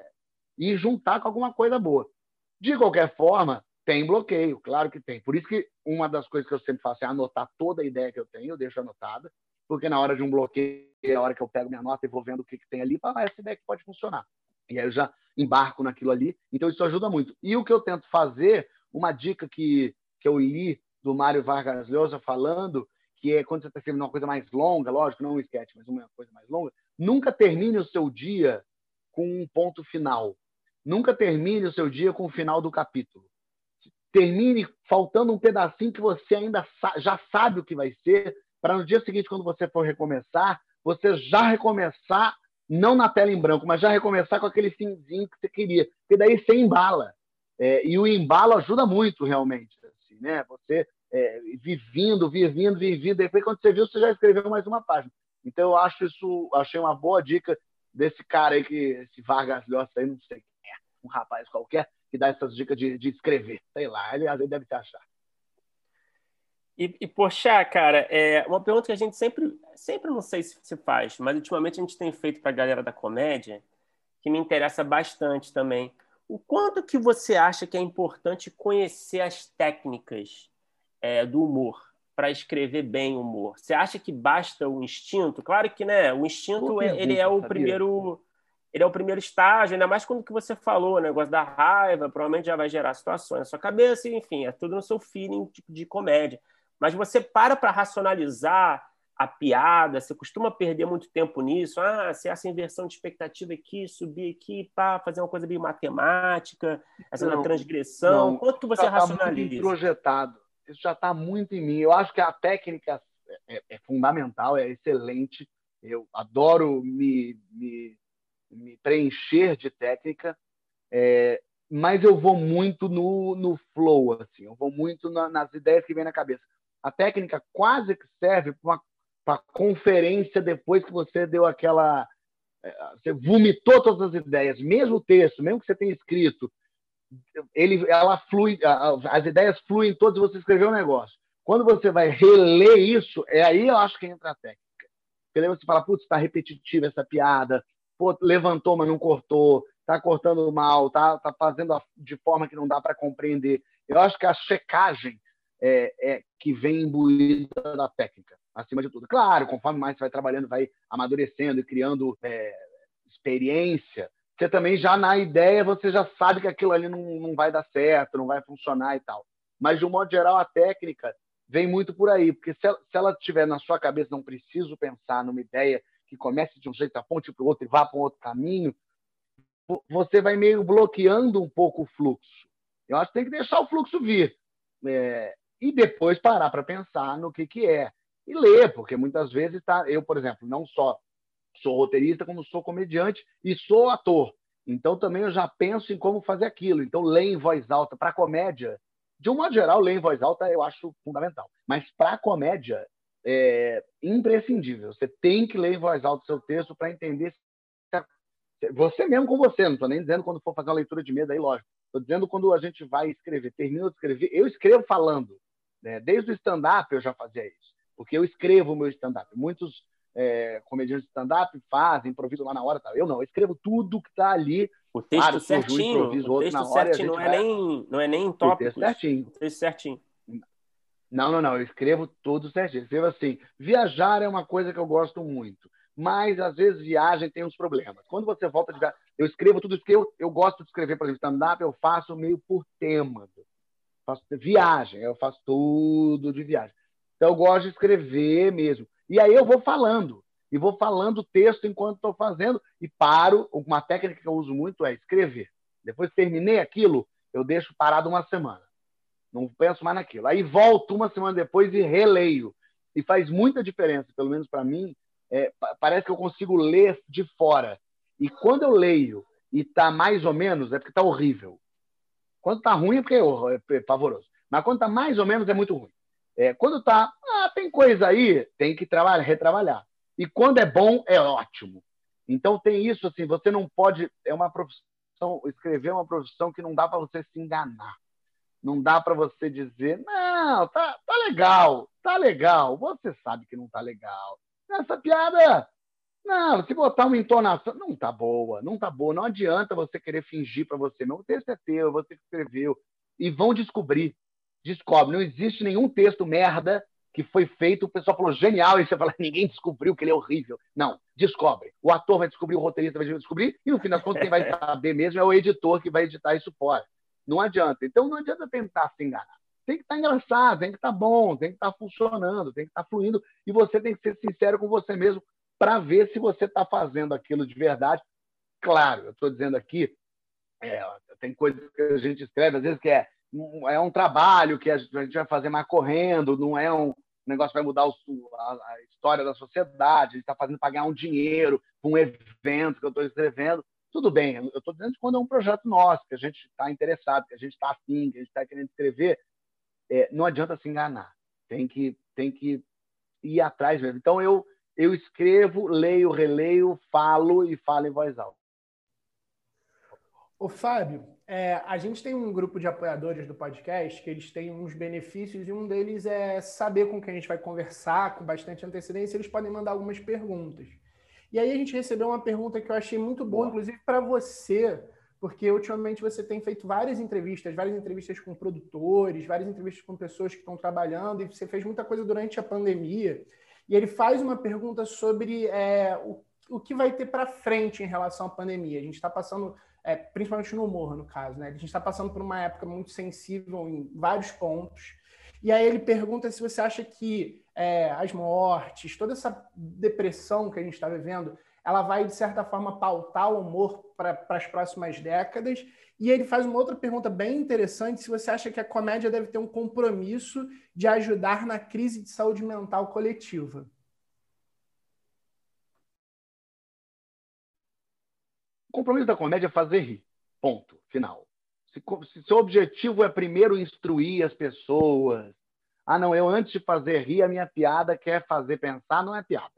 e juntar com alguma coisa boa. De qualquer forma, tem bloqueio, claro que tem. Por isso que uma das coisas que eu sempre faço é anotar toda a ideia que eu tenho, eu deixo anotada, porque na hora de um bloqueio, é a hora que eu pego minha nota e vou vendo o que, que tem ali, para ah, essa ideia que pode funcionar. E aí eu já embarco naquilo ali, então isso ajuda muito. E o que eu tento fazer, uma dica que, que eu li do Mário Vargas Llosa falando, que é quando você está escrevendo uma coisa mais longa, lógico, não um sketch, mas uma coisa mais longa, nunca termine o seu dia com um ponto final. Nunca termine o seu dia com o final do capítulo termine faltando um pedacinho que você ainda já sabe o que vai ser, para no dia seguinte, quando você for recomeçar, você já recomeçar, não na tela em branco, mas já recomeçar com aquele finzinho que você queria. Porque daí você embala. É, e o embalo ajuda muito, realmente. Assim, né? Você é, vivendo, vivendo, vivendo. Depois, quando você viu, você já escreveu mais uma página. Então, eu acho isso, achei uma boa dica desse cara aí, que esse Vargas Llosa aí, não sei um rapaz qualquer, que dá essas dicas de, de escrever. Sei lá, ele, ele deve se achar. E, e poxa, cara, é uma pergunta que a gente sempre, sempre não sei se se faz, mas ultimamente a gente tem feito para a galera da comédia, que me interessa bastante também. O quanto que você acha que é importante conhecer as técnicas é, do humor para escrever bem humor? Você acha que basta o instinto? Claro que, né? O instinto é, ele é o sabia? primeiro ele é o primeiro estágio, ainda mais quando que você falou, o negócio da raiva, provavelmente já vai gerar situações na sua cabeça, enfim, é tudo no seu feeling de, de comédia. Mas você para para racionalizar a piada, você costuma perder muito tempo nisso, ah, se essa inversão de expectativa aqui, subir aqui, pá, fazer uma coisa meio matemática, essa não, transgressão, não, quanto você racionaliza? Tá muito projetado, isso já está muito em mim. Eu acho que a técnica é, é, é fundamental, é excelente, eu adoro me, me me preencher de técnica, é, mas eu vou muito no, no flow, assim, eu vou muito na, nas ideias que vem na cabeça. A técnica quase que serve para conferência depois que você deu aquela. É, você vomitou todas as ideias, mesmo o texto, mesmo que você tenha escrito, ele, ela flui, as ideias fluem todas você escreveu um negócio. Quando você vai reler isso, é aí eu acho que entra a técnica. Porque você fala, putz, está repetitiva essa piada, pô, levantou, mas não cortou, está cortando mal, está tá fazendo de forma que não dá para compreender. Eu acho que a checagem é, é, que vem imbuída da técnica, acima de tudo. Claro, conforme mais você vai trabalhando, vai amadurecendo e criando é, experiência, você também já na ideia você já sabe que aquilo ali não, não vai dar certo, não vai funcionar e tal. Mas de um modo geral a técnica vem muito por aí, porque se ela, estiver na sua cabeça, não preciso pensar numa ideia que comece de um jeito, aponte para o outro e vá para um outro caminho, você vai meio bloqueando um pouco o fluxo. Eu acho que tem que deixar o fluxo vir. É, e depois parar para pensar no que, que é. E ler, porque muitas vezes tá, eu, por exemplo, não só sou roteirista, como sou comediante e sou ator. Então também eu já penso em como fazer aquilo. Então ler em voz alta para comédia, de um modo geral, ler em voz alta eu acho fundamental. Mas para comédia, é imprescindível. Você tem que ler em voz alta o seu texto para entender você mesmo com você. Não estou nem dizendo quando for fazer uma leitura de medo aí, lógico. Estou dizendo quando a gente vai escrever, termina de escrever. Eu escrevo falando. Né? Desde o stand-up eu já fazia isso, porque eu escrevo o meu stand-up. Muitos é, comediantes de stand-up fazem, improviso lá na hora. Tá? Eu não, eu escrevo tudo que está ali. O texto claro, certinho, o texto certinho, não é, vai... nem, não é nem tópico. O texto certinho. O texto certinho. Não, não, não. Eu escrevo tudo certinho. Eu escrevo assim. Viajar é uma coisa que eu gosto muito. Mas, às vezes, viagem tem uns problemas. Quando você volta de viagem, eu escrevo tudo isso eu, eu gosto de escrever, por exemplo, stand-up, eu faço meio por tema. faço viagem, eu faço tudo de viagem. Então, eu gosto de escrever mesmo. E aí eu vou falando. E vou falando o texto enquanto estou fazendo. E paro. Uma técnica que eu uso muito é escrever. Depois que terminei aquilo, eu deixo parado uma semana. Não penso mais naquilo. Aí volto uma semana depois e releio. E faz muita diferença, pelo menos para mim, é, parece que eu consigo ler de fora. E quando eu leio e está mais ou menos, é porque está horrível. Quando está ruim é porque é, é pavoroso. Mas quando está mais ou menos é muito ruim. É, quando está, ah, tem coisa aí, tem que trabalhar, retrabalhar. E quando é bom, é ótimo. Então tem isso assim, você não pode, é uma profissão, escrever é uma profissão que não dá para você se enganar. Não dá para você dizer, não, tá, tá legal, tá legal. Você sabe que não tá legal. Essa piada, não, se botar uma entonação, não tá boa, não tá boa. Não adianta você querer fingir para você. O texto é teu, você escreveu. E vão descobrir. Descobre. Não existe nenhum texto merda que foi feito, o pessoal falou genial, e você fala, ninguém descobriu que ele é horrível. Não, descobre. O ator vai descobrir, o roteirista vai descobrir, e no fim das contas, quem vai saber mesmo é o editor que vai editar isso fora. Não adianta. Então não adianta tentar se enganar. Tem que estar tá engraçado, tem que estar tá bom, tem que estar tá funcionando, tem que estar fluindo, e você tem que ser sincero com você mesmo para ver se você está fazendo aquilo de verdade. Claro, eu estou dizendo aqui, é, tem coisas que a gente escreve, às vezes, que é, é um trabalho que a gente vai fazer mais correndo, não é um, negócio que vai mudar o, a, a, história da sociedade, a gente está fazendo pagar um dinheiro para um evento que eu estou escrevendo. Tudo bem, eu estou dizendo que quando é um projeto nosso, que a gente está interessado, que a gente está afim, que a gente está querendo escrever, é, não adianta se enganar. Tem que, tem que ir atrás mesmo. Então, eu, eu escrevo, leio, releio, falo e falo em voz alta. Ô, Fábio, é, a gente tem um grupo de apoiadores do podcast que eles têm uns benefícios e um deles é saber com quem a gente vai conversar com bastante antecedência. Eles podem mandar algumas perguntas. E aí a gente recebeu uma pergunta que eu achei muito boa, inclusive para você, porque ultimamente você tem feito várias entrevistas, várias entrevistas com produtores, várias entrevistas com pessoas que estão trabalhando, e você fez muita coisa durante a pandemia. E ele faz uma pergunta sobre é, o, o que vai ter para frente em relação à pandemia. A gente está passando é, principalmente no humor, no caso. Né? A gente está passando por uma época muito sensível em vários pontos. E aí ele pergunta se você acha que é, as mortes, toda essa depressão que a gente está vivendo, ela vai, de certa forma, pautar o humor para as próximas décadas. E ele faz uma outra pergunta bem interessante: se você acha que a comédia deve ter um compromisso de ajudar na crise de saúde mental coletiva. O compromisso da comédia é fazer rir. Ponto. Final. Se, se seu objetivo é primeiro instruir as pessoas. Ah, não, eu antes de fazer rir, a minha piada quer fazer pensar, não é piada.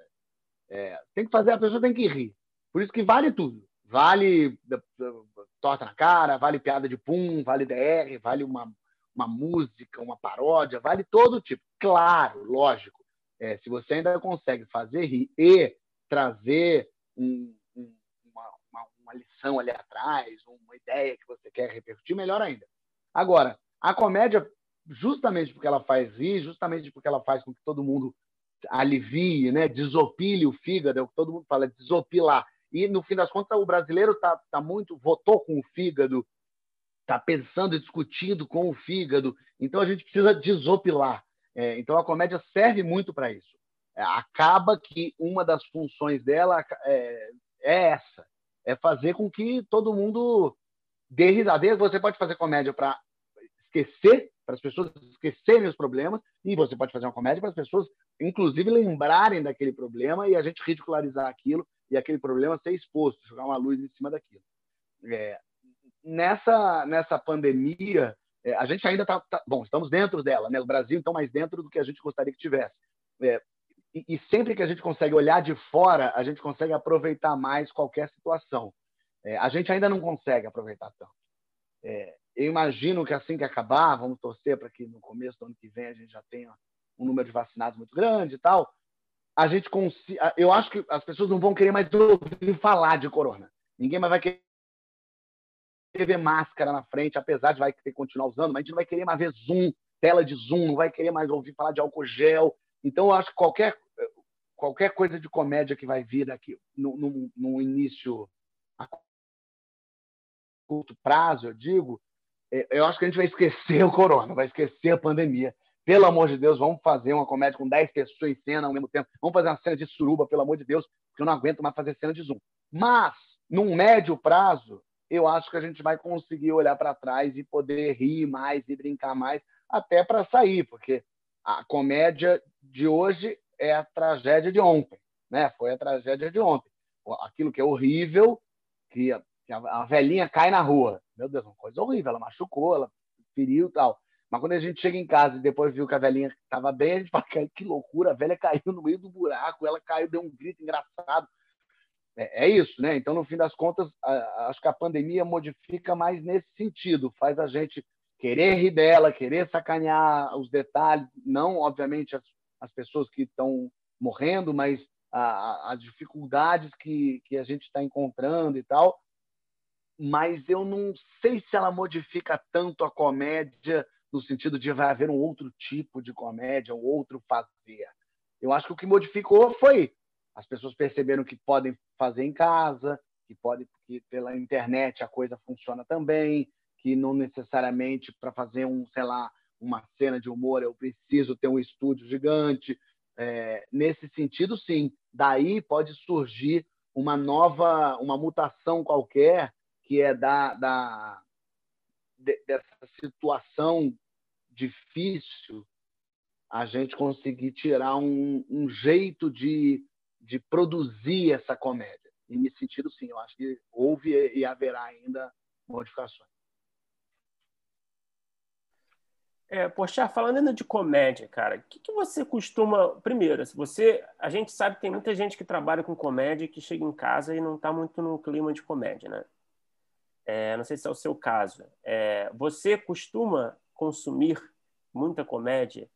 É, tem que fazer, a pessoa tem que rir. Por isso que vale tudo. Vale torta na cara, vale piada de pum, vale DR, vale uma, uma música, uma paródia, vale todo tipo. Claro, lógico. É, se você ainda consegue fazer rir e trazer um, uma lição ali atrás, uma ideia que você quer repercutir, melhor ainda. Agora, a comédia, justamente porque ela faz rir, justamente porque ela faz com que todo mundo alivie, né? desopile o fígado, é o que todo mundo fala, desopilar. E, no fim das contas, o brasileiro está tá muito votou com o fígado, está pensando e discutindo com o fígado. Então, a gente precisa desopilar. É, então, a comédia serve muito para isso. É, acaba que uma das funções dela é, é essa, é fazer com que todo mundo dê risada. Você pode fazer comédia para esquecer, para as pessoas esquecerem os problemas, e você pode fazer uma comédia para as pessoas, inclusive, lembrarem daquele problema e a gente ridicularizar aquilo e aquele problema ser exposto, jogar uma luz em cima daquilo. É, nessa, nessa pandemia, é, a gente ainda está. Tá, bom, estamos dentro dela, né? O Brasil, então, mais dentro do que a gente gostaria que tivesse. É, e, e, sempre que a gente consegue olhar de fora, a gente consegue aproveitar mais qualquer situação. É, a gente ainda não consegue aproveitar tanto. É, eu imagino que assim que acabar, vamos torcer para que no começo do ano que vem a gente já tenha um número de vacinados muito grande e tal. A gente consiga. Eu acho que as pessoas não vão querer mais ouvir falar de corona. Ninguém mais vai querer ver máscara na frente, apesar de vai ter que continuar usando, mas a gente não vai querer mais ver Zoom, tela de Zoom, não vai querer mais ouvir falar de álcool gel. Então, eu acho que qualquer qualquer coisa de comédia que vai vir aqui no, no, no início a curto prazo, eu digo, eu acho que a gente vai esquecer o corona, vai esquecer a pandemia. Pelo amor de Deus, vamos fazer uma comédia com 10 pessoas em cena ao mesmo tempo. Vamos fazer uma cena de suruba, pelo amor de Deus, porque eu não aguento mais fazer cena de zoom. Mas, num médio prazo, eu acho que a gente vai conseguir olhar para trás e poder rir mais e brincar mais, até para sair, porque a comédia de hoje é a tragédia de ontem. né? Foi a tragédia de ontem. Aquilo que é horrível, que a, velhinha cai na rua. Meu Deus, uma coisa horrível. Ela machucou, ela feriu e tal. Mas quando a gente chega em casa e depois viu que a velhinha estava bem, a gente fala, que loucura, a velha caiu no meio do buraco, ela caiu, deu um grito engraçado. É, é isso, né? Então, no fim das contas, a, acho que a pandemia modifica mais nesse sentido, faz a gente querer rir dela, querer sacanear os detalhes, não, obviamente, as, as pessoas que estão morrendo, mas as dificuldades que, que a gente está encontrando e tal. Mas eu não sei se ela modifica tanto a comédia no sentido de vai haver um outro tipo de comédia, um outro fazer. Eu acho que o que modificou foi as pessoas perceberam que podem fazer em casa, que pode que pela internet a coisa funciona também, que não necessariamente para fazer um, sei lá, uma cena de humor eu preciso ter um estúdio gigante. É, nesse sentido, sim. Daí pode surgir uma nova, uma mutação qualquer que é da, da dessa situação difícil a gente conseguir tirar um, um jeito de, de produzir essa comédia. E nesse sentido, sim, eu acho que houve e haverá ainda modificações. É, poxa, falando ainda de comédia, cara, o que, que, você costuma. Primeiro, se você. A gente sabe que tem muita gente que trabalha com comédia que chega em casa e não está muito no clima de comédia, né? É, não sei se é o seu caso. É, você costuma consumir muita comédia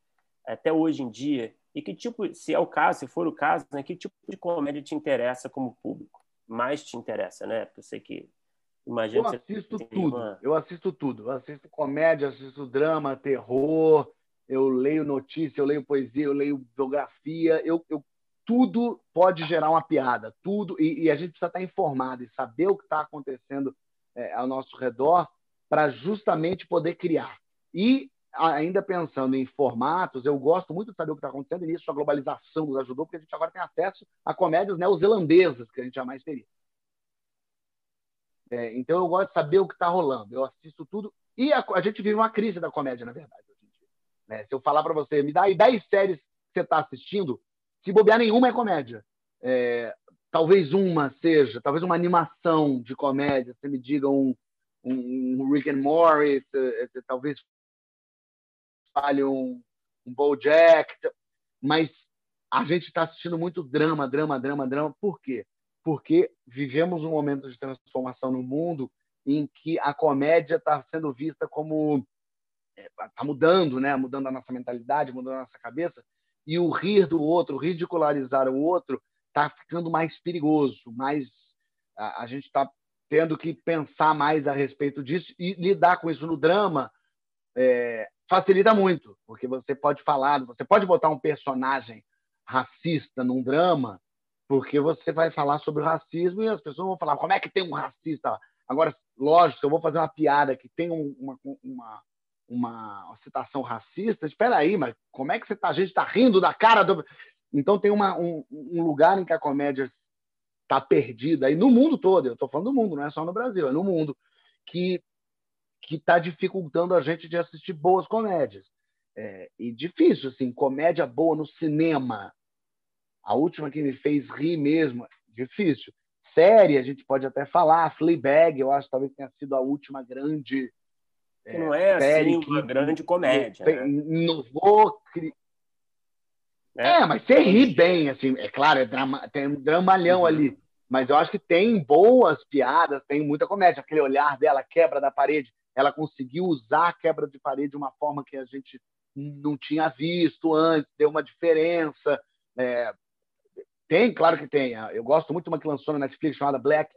até hoje em dia? E que tipo, se é o caso, se for o caso, né, que tipo de comédia te interessa como público? Mais te interessa, né? Porque eu sei que imagino eu assisto tudo. Uma... Eu assisto tudo. Eu assisto comédia, assisto drama, terror, eu leio notícia, eu leio poesia, eu leio biografia, eu, eu tudo pode gerar uma piada, tudo e, e a gente precisa estar informado e saber o que está acontecendo é, ao nosso redor para justamente poder criar. E ainda pensando em formatos, eu gosto muito de saber o que está acontecendo, e nisso a globalização nos ajudou, porque a gente agora tem acesso a comédias neozelandesas, que a gente jamais teria. É, então eu gosto de saber o que está rolando, eu assisto tudo, e a, a, gente vive uma crise da comédia, na verdade. Né? Se eu falar para você, me dá aí 10 séries que você está assistindo, se bobear nenhuma é comédia. É, talvez uma seja, talvez uma animação de comédia, você me diga um, um, um Rick and Morty, talvez fale um, um BoJack, mas a gente está assistindo muito drama, drama, drama, drama. Por quê? Porque vivemos um momento de transformação no mundo em que a comédia está sendo vista como está é, mudando, né? Mudando a nossa mentalidade, mudando a nossa cabeça. E o rir do outro, ridicularizar o outro, está ficando mais perigoso, mais a, a gente está tendo que pensar mais a respeito disso e lidar com isso no drama é, facilita muito, porque você pode falar, você pode botar um personagem racista num drama, porque você vai falar sobre o racismo e as pessoas vão falar como é que tem um racista. Agora, lógico, eu vou fazer uma piada que tem uma, uma, uma, citação racista, espera aí, mas como é que você tá, a gente está rindo da cara do... Então tem uma, um, um lugar em que a comédia está perdida, e no mundo todo, eu estou falando do mundo, não é só no Brasil, é no mundo, que que está dificultando a gente de assistir boas comédias. É, e difícil, assim, comédia boa no cinema. A última que me fez rir mesmo, difícil. Série, a gente pode até falar, Fleabag, eu acho que talvez tenha sido a última grande é, não é série assim uma grande comédia. Né? Inovou. Cri... É. é, mas você ri bem, assim, é claro, é drama, tem um dramalhão uhum. ali. Mas eu acho que tem boas piadas, tem muita comédia. Aquele olhar dela quebra da parede ela conseguiu usar a quebra de parede de uma forma que a gente não tinha visto antes, deu uma diferença. É, tem, claro que tem. Eu gosto muito de uma que lançou na Netflix chamada Black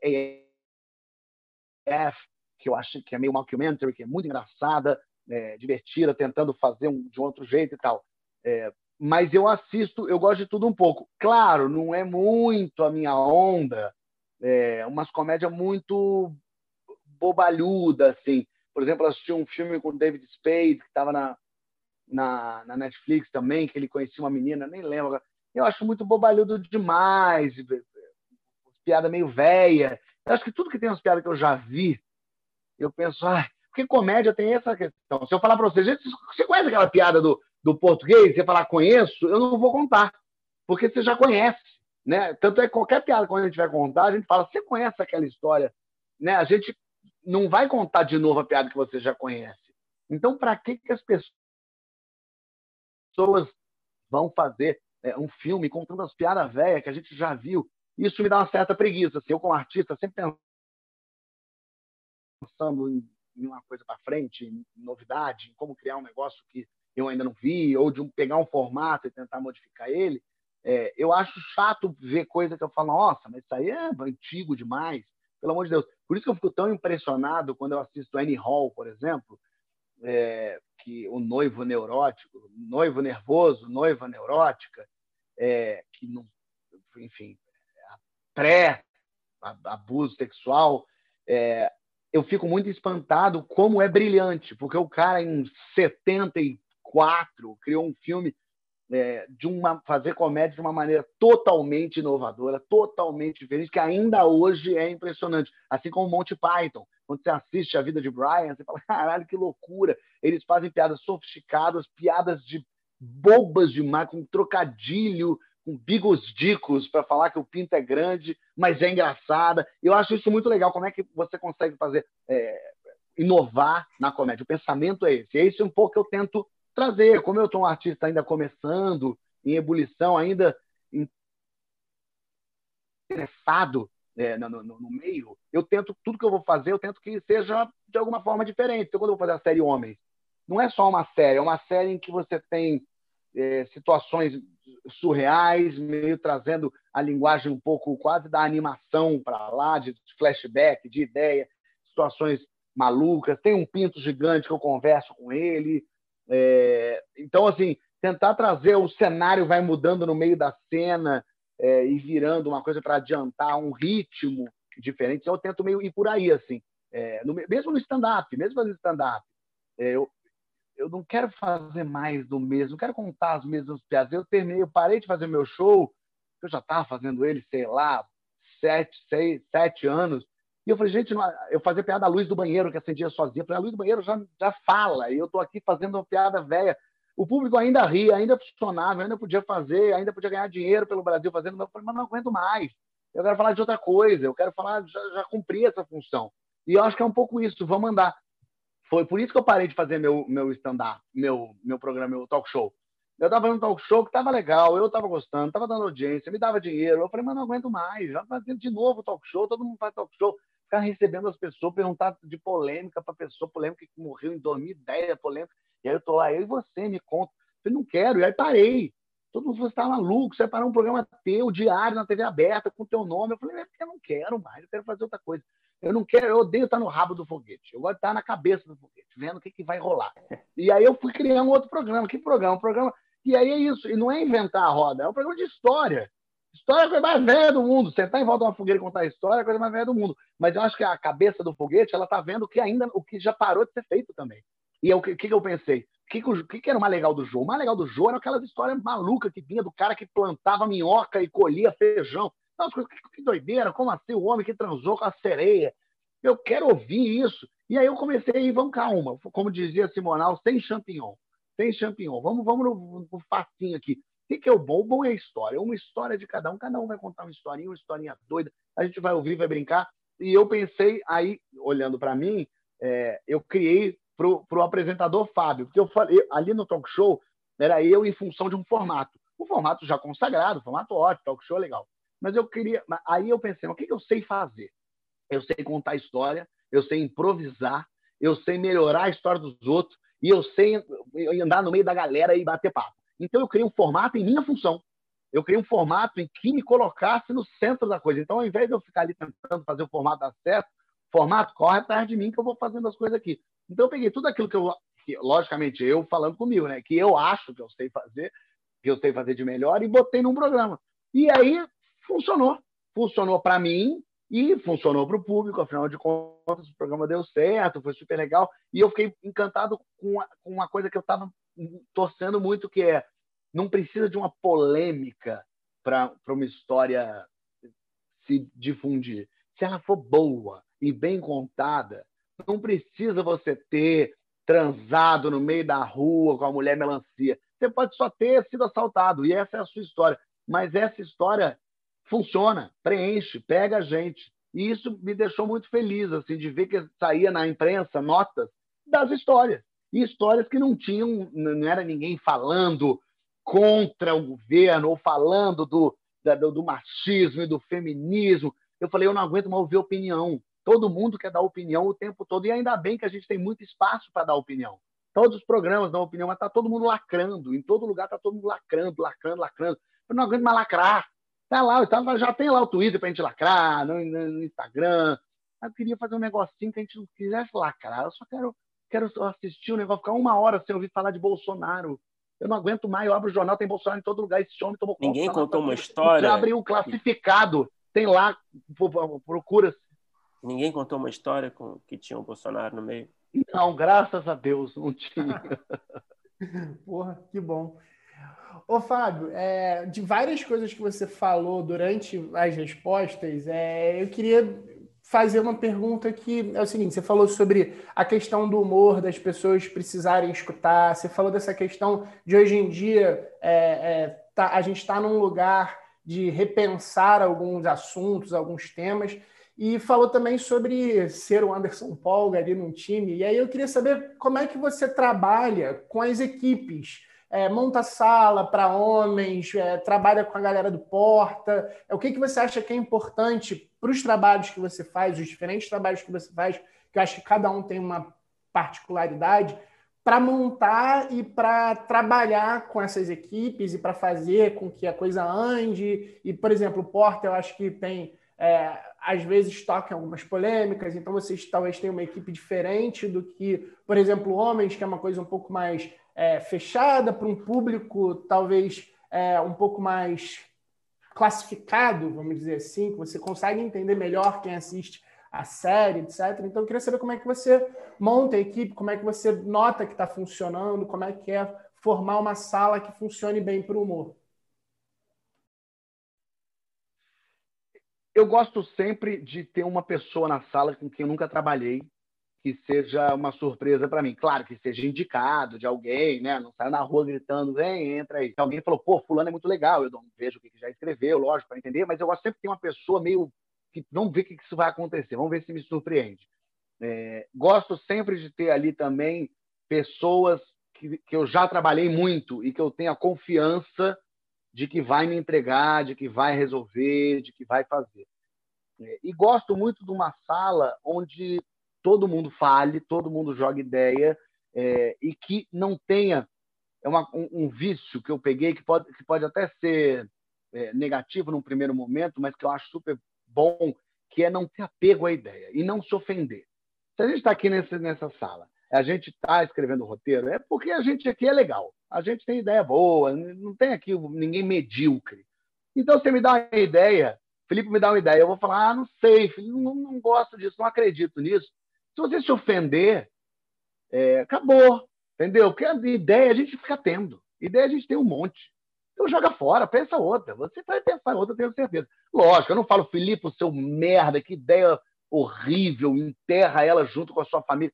AF, que eu acho que é meio mockumentary, que é muito engraçada, é, divertida, tentando fazer um, de um outro jeito e tal. É, mas eu assisto, eu gosto de tudo um pouco. Claro, não é muito a minha onda, é, umas comédias muito bobalhuda, assim. Por exemplo, assisti um filme com David Spade, que estava na, na, na, Netflix também, que ele conhecia uma menina, nem lembro. Eu acho muito bobalhudo demais, piada meio velha. Eu acho que tudo que tem umas piadas que eu já vi, eu penso, ah, porque comédia tem essa questão. Se eu falar para vocês, você conhece aquela piada do, do português? Você falar conheço, eu não vou contar, porque você já conhece. Né? Tanto é que qualquer piada, quando a gente vai contar, a gente fala, você conhece aquela história? Né? A gente não vai contar de novo a piada que você já conhece. Então, para que, que as pessoas vão fazer é, um filme contando as piadas velhas que a gente já viu? Isso me dá uma certa preguiça. Assim, eu, como artista, sempre pensando em, em uma coisa para frente, em novidade, em como criar um negócio que eu ainda não vi, ou de um, pegar um formato e tentar modificar ele. É, eu acho chato ver coisa que eu falo, nossa, mas isso aí é antigo demais, pelo amor de Deus. Por isso que eu fico tão impressionado quando eu assisto Annie Hall, por exemplo, é, que o noivo neurótico, noivo nervoso, noiva neurótica, é, que não, enfim, pré abuso sexual, é, eu fico muito espantado como é brilhante, porque o cara em 74 criou um filme é, de uma fazer comédia de uma maneira totalmente inovadora, totalmente diferente, que ainda hoje é impressionante. Assim como Monty Python. Quando você assiste a vida de Brian, você fala, caralho, que loucura. Eles fazem piadas sofisticadas, piadas de bobas demais, com trocadilho, com bigos dicos para falar que o pinto é grande, mas é engraçada. Eu acho isso muito legal. Como é que você consegue fazer é, inovar na comédia? O pensamento é esse. É isso um pouco que eu tento trazer. Como eu sou um artista ainda começando, em ebulição, ainda interessado é, no, no, no, meio, eu tento, tudo que eu vou fazer, eu tento que seja de alguma forma diferente. Então, quando eu vou fazer a série Homens, não é só uma série, é uma série em que você tem é, situações surreais, meio trazendo a linguagem um pouco quase da animação para lá, de flashback, de ideia, situações malucas. Tem um pinto gigante que eu converso com ele, é, então, assim, tentar trazer o cenário vai mudando no meio da cena é, e virando uma coisa para adiantar um ritmo diferente. Então, eu tento meio ir por aí, assim. É, no, mesmo no stand-up, mesmo fazendo stand-up, é, eu, eu não quero fazer mais do mesmo, não quero contar as mesmas piadas. Eu terminei, eu parei de fazer meu show, eu já estava fazendo ele, sei lá, sete, seis, sete anos, e eu falei, gente, eu fazia piada à luz do banheiro, que acendia sozinha. Eu falei, a luz do banheiro já, já fala, e eu estou aqui fazendo uma piada velha. O público ainda ria, ainda funcionava, ainda podia fazer, ainda podia ganhar dinheiro pelo Brasil fazendo. Eu falei, mas não aguento mais. Eu quero falar de outra coisa, eu quero falar, já, já cumpri essa função. E eu acho que é um pouco isso, vamos andar. Foi por isso que eu parei de fazer meu, meu stand-up, meu, meu programa, meu talk show. Eu estava fazendo um talk show que estava legal, eu estava gostando, estava dando audiência, me dava dinheiro. Eu falei, mas não aguento mais, já fazendo de novo talk show, todo mundo faz talk show ficar recebendo as pessoas, perguntar de polêmica para pessoa, polêmica que morreu em 2010, polêmica. E aí eu tô lá, eu e você, me conta. Eu não quero. E aí parei. Todo mundo falou, você tá maluco, você vai parar um programa teu, diário, na TV aberta, com teu nome. Eu falei, é porque eu não quero mais, eu quero fazer outra coisa. Eu não quero, eu odeio estar no rabo do foguete. Eu gosto de estar na cabeça do foguete, vendo o que, que vai rolar. E aí eu fui criar um outro programa. Que programa? Um programa. E aí é isso. E não é inventar a roda, é um programa de história. História é a coisa mais velha do mundo. Sentar em volta de uma fogueira e contar a história é a coisa mais velha do mundo. Mas eu acho que a cabeça do foguete ela está vendo que ainda o que já parou de ser feito também. E é o que, que eu pensei? O que, que, que, era o mais legal do jogo? O mais legal do jogo era aquelas histórias malucas que vinha do cara que plantava minhoca e colhia feijão. Nossa, que, que doideira, como assim o homem que transou com a sereia? Eu quero ouvir isso. E aí eu comecei a ir, vamos calma, como dizia Simonal, sem champignon. Sem champignon. Vamos, vamos no, no facinho aqui. O que, é o bom? O bom é a história. Uma história de cada um. Cada um vai contar uma historinha, uma historinha doida. A gente vai ouvir, vai brincar. E eu pensei, aí, olhando para mim, é, eu criei para o apresentador Fábio, porque eu falei, ali no talk show, era eu em função de um formato. O formato já consagrado, formato ótimo, talk show legal. Mas eu queria. Aí eu pensei, o que, que eu sei fazer? Eu sei contar história, eu sei improvisar, eu sei melhorar a história dos outros, e eu sei andar no meio da galera e bater papo. Então eu criei um formato em minha função. Eu criei um formato em que me colocasse no centro da coisa. Então, ao invés de eu ficar ali tentando fazer o formato dar certo, formato corre atrás de mim que eu vou fazendo as coisas aqui. Então eu peguei tudo aquilo que eu, que, logicamente, eu falando comigo, né? Que eu acho que eu sei fazer, que eu sei fazer de melhor, e botei num programa. E aí funcionou. Funcionou para mim e funcionou para o público, afinal de contas, o programa deu certo, foi super legal. E eu fiquei encantado com, com uma coisa que eu estava torcendo muito, que é não precisa de uma polêmica para uma história se difundir. Se ela for boa e bem contada, não precisa você ter transado no meio da rua com a mulher melancia. Você pode só ter sido assaltado, e essa é a sua história. Mas essa história funciona, preenche, pega a gente. E isso me deixou muito feliz, assim, de ver que saía na imprensa notas das histórias. E histórias que não tinham, não era ninguém falando contra o governo ou falando do, do, do machismo e do feminismo. Eu falei, eu não aguento mais ouvir opinião. Todo mundo quer dar opinião o tempo todo. E ainda bem que a gente tem muito espaço para dar opinião. Todos os programas dão opinião, mas está todo mundo lacrando. Em todo lugar está todo mundo lacrando, lacrando, lacrando. Eu não aguento mais lacrar. Tá lá, já tem lá o Twitter para a gente lacrar, no, no, Instagram. Eu queria fazer um negocinho que a gente não quisesse lacrar. Eu só quero, quero assistir o um negócio, ficar uma hora sem ouvir falar de Bolsonaro. Eu não aguento mais. Eu abro o jornal, tem Bolsonaro em todo lugar. Esse homem tomou Ninguém conta, contou uma história. Você abre o classificado, tem lá, procura. Ninguém contou uma história com que tinha o Bolsonaro no meio. Não, graças a Deus, não tinha. Porra, que bom. Ô, Fábio, é, de várias coisas que você falou durante as respostas, é, eu queria fazer uma pergunta que é o seguinte: você falou sobre a questão do humor, das pessoas precisarem escutar, você falou dessa questão de hoje em dia é, é tá, a gente está num lugar de repensar alguns assuntos, alguns temas. E falou também sobre ser o Anderson Polga ali num time. E aí eu queria saber como é que você trabalha com as equipes. É, monta sala para homens, é, trabalha com a galera do Porta. É, o que, que você acha que é importante para os trabalhos que você faz, os diferentes trabalhos que você faz, que eu acho que cada um tem uma particularidade, para montar e para trabalhar com essas equipes e para fazer com que a coisa ande. E, por exemplo, o Porta, eu acho que tem é, às vezes toca algumas polêmicas, então vocês talvez tenham uma equipe diferente do que, por exemplo, homens, que é uma coisa um pouco mais é, fechada para um público talvez é, um pouco mais classificado, vamos dizer assim, que você consegue entender melhor quem assiste a série, etc. Então, eu queria saber como é que você monta a equipe, como é que você nota que está funcionando, como é que é formar uma sala que funcione bem para o humor. eu gosto sempre de ter uma pessoa na sala com quem eu nunca trabalhei, que seja uma surpresa para mim. Claro que seja indicado de alguém, né? Não saia na rua gritando, vem, entra aí. Alguém falou, pô, fulano é muito legal, eu não vejo o que já escreveu, lógico, para entender, mas eu gosto sempre ter uma pessoa meio que vamos ver o que isso vai acontecer, vamos ver se me surpreende. É, gosto sempre de ter ali também pessoas que, que eu já trabalhei muito e que eu tenha confiança de que vai me entregar, de que vai resolver, de que vai fazer. É, e gosto muito de uma sala onde todo mundo fale, todo mundo joga ideia é, e que não tenha é uma, um, um, vício que eu peguei que pode, que pode até ser é, negativo num primeiro momento, mas que eu acho super bom, que é não ter apego à ideia e não se ofender. Se a gente está aqui nesse, nessa sala a gente está escrevendo roteiro, é porque a gente aqui é legal. A gente tem ideia boa, não tem aqui ninguém medíocre. Então, você me dá uma ideia, Felipe me dá uma ideia, eu vou falar, ah, não sei, não, não gosto disso, não acredito nisso. Se você se ofender, é, acabou, entendeu? Porque a ideia a gente fica tendo. Ideia a gente tem um monte. Então joga fora, pensa outra. Você vai pensar outra, tenho certeza. Lógico, eu não falo, Felipe, o seu merda, que ideia horrível, enterra ela junto com a sua família.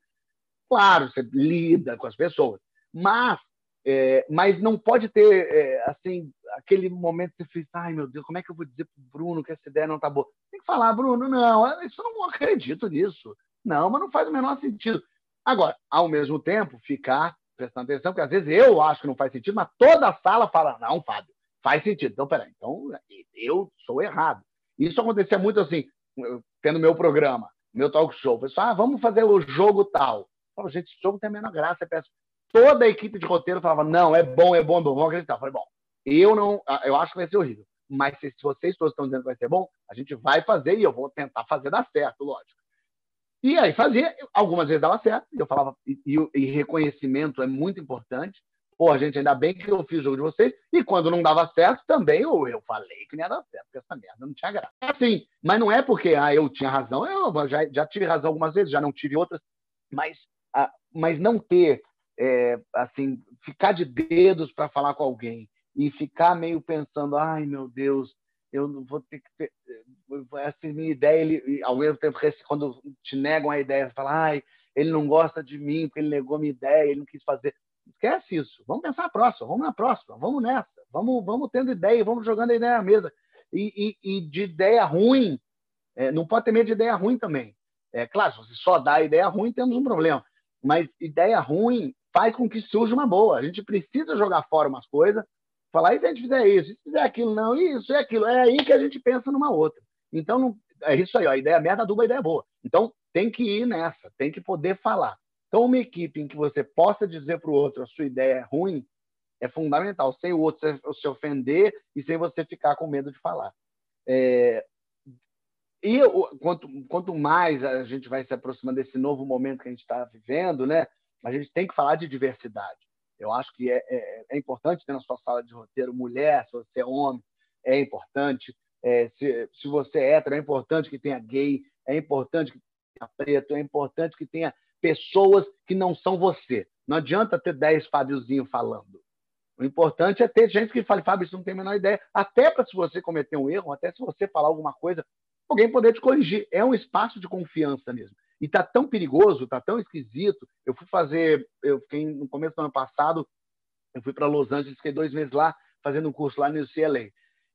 Claro, você lida com as pessoas, mas, é, mas não pode ter é, assim aquele momento que você fica, ai meu Deus, como é que eu vou dizer para o Bruno que essa ideia não está boa? Tem que falar, Bruno, não, isso eu não acredito nisso. Não, mas não faz o menor sentido. Agora, ao mesmo tempo, ficar prestando atenção, porque às vezes eu acho que não faz sentido, mas toda a sala fala, não, Fábio, faz sentido. Então, peraí, então eu sou errado. Isso acontecia muito assim, tendo meu programa, meu talk show. O pessoal, ah, vamos fazer o jogo tal. Falo, gente, esse jogo tem a menor graça. peço. Toda a equipe de roteiro falava, não, é bom, é bom, é bom, vamos acreditar. Eu falei, bom, eu não, eu acho que vai ser horrível. Mas se, se vocês todos estão dizendo que vai ser bom, a gente vai fazer e eu vou tentar fazer dar certo, lógico. E aí fazia, algumas vezes dava certo, eu falava, e, e, reconhecimento é muito importante. Pô, gente, ainda bem que eu fiz o jogo de vocês. E quando não dava certo, também eu, eu falei que não ia dar certo, porque essa merda não tinha graça. É assim, mas não é porque ah, eu tinha razão, eu já, já tive razão algumas vezes, já não tive outras, mas mas não ter, é, assim, ficar de dedos para falar com alguém e ficar meio pensando, ai meu Deus, eu vou ter que ter, essa minha ideia, ele, ao mesmo tempo, quando te negam a ideia, você fala, ai, ele não gosta de mim porque ele negou minha ideia, ele não quis fazer. Esquece isso. Vamos pensar na próxima, vamos na próxima, vamos nessa, vamos, vamos tendo ideia, vamos jogando a ideia na mesa. E, e, e de ideia ruim, é, não pode ter medo de ideia ruim também. É claro, se só dá ideia ruim, temos um problema. Mas ideia ruim faz com que surja uma boa. A gente precisa jogar fora umas coisas, falar, e se a gente fizer isso, e se fizer aquilo, não, isso e aquilo. É aí que a gente pensa numa outra. Então, não, é isso aí, ó, a ideia merda aduba a ideia boa. Então, tem que ir nessa, tem que poder falar. Então, uma equipe em que você possa dizer para o outro a sua ideia é ruim é fundamental, sem o outro se ofender e sem você ficar com medo de falar. É... E quanto, quanto mais a gente vai se aproximando desse novo momento que a gente está vivendo, né, a gente tem que falar de diversidade. Eu acho que é, é, é, importante ter na sua sala de roteiro mulher, se você é homem, é importante. É, se, se você é hétero, é importante que tenha gay, é importante que tenha preto, é importante que tenha pessoas que não são você. Não adianta ter 10 Fábiozinho falando. O importante é ter gente que fale, Fábio, isso não tem a menor ideia. Até para se você cometer um erro, até se você falar alguma coisa, alguém poder te corrigir. É um espaço de confiança mesmo. E tá tão perigoso, tá tão esquisito. Eu fui fazer, eu fiquei no começo do ano passado, eu fui para Los Angeles, fiquei dois meses lá fazendo um curso lá no UCLA.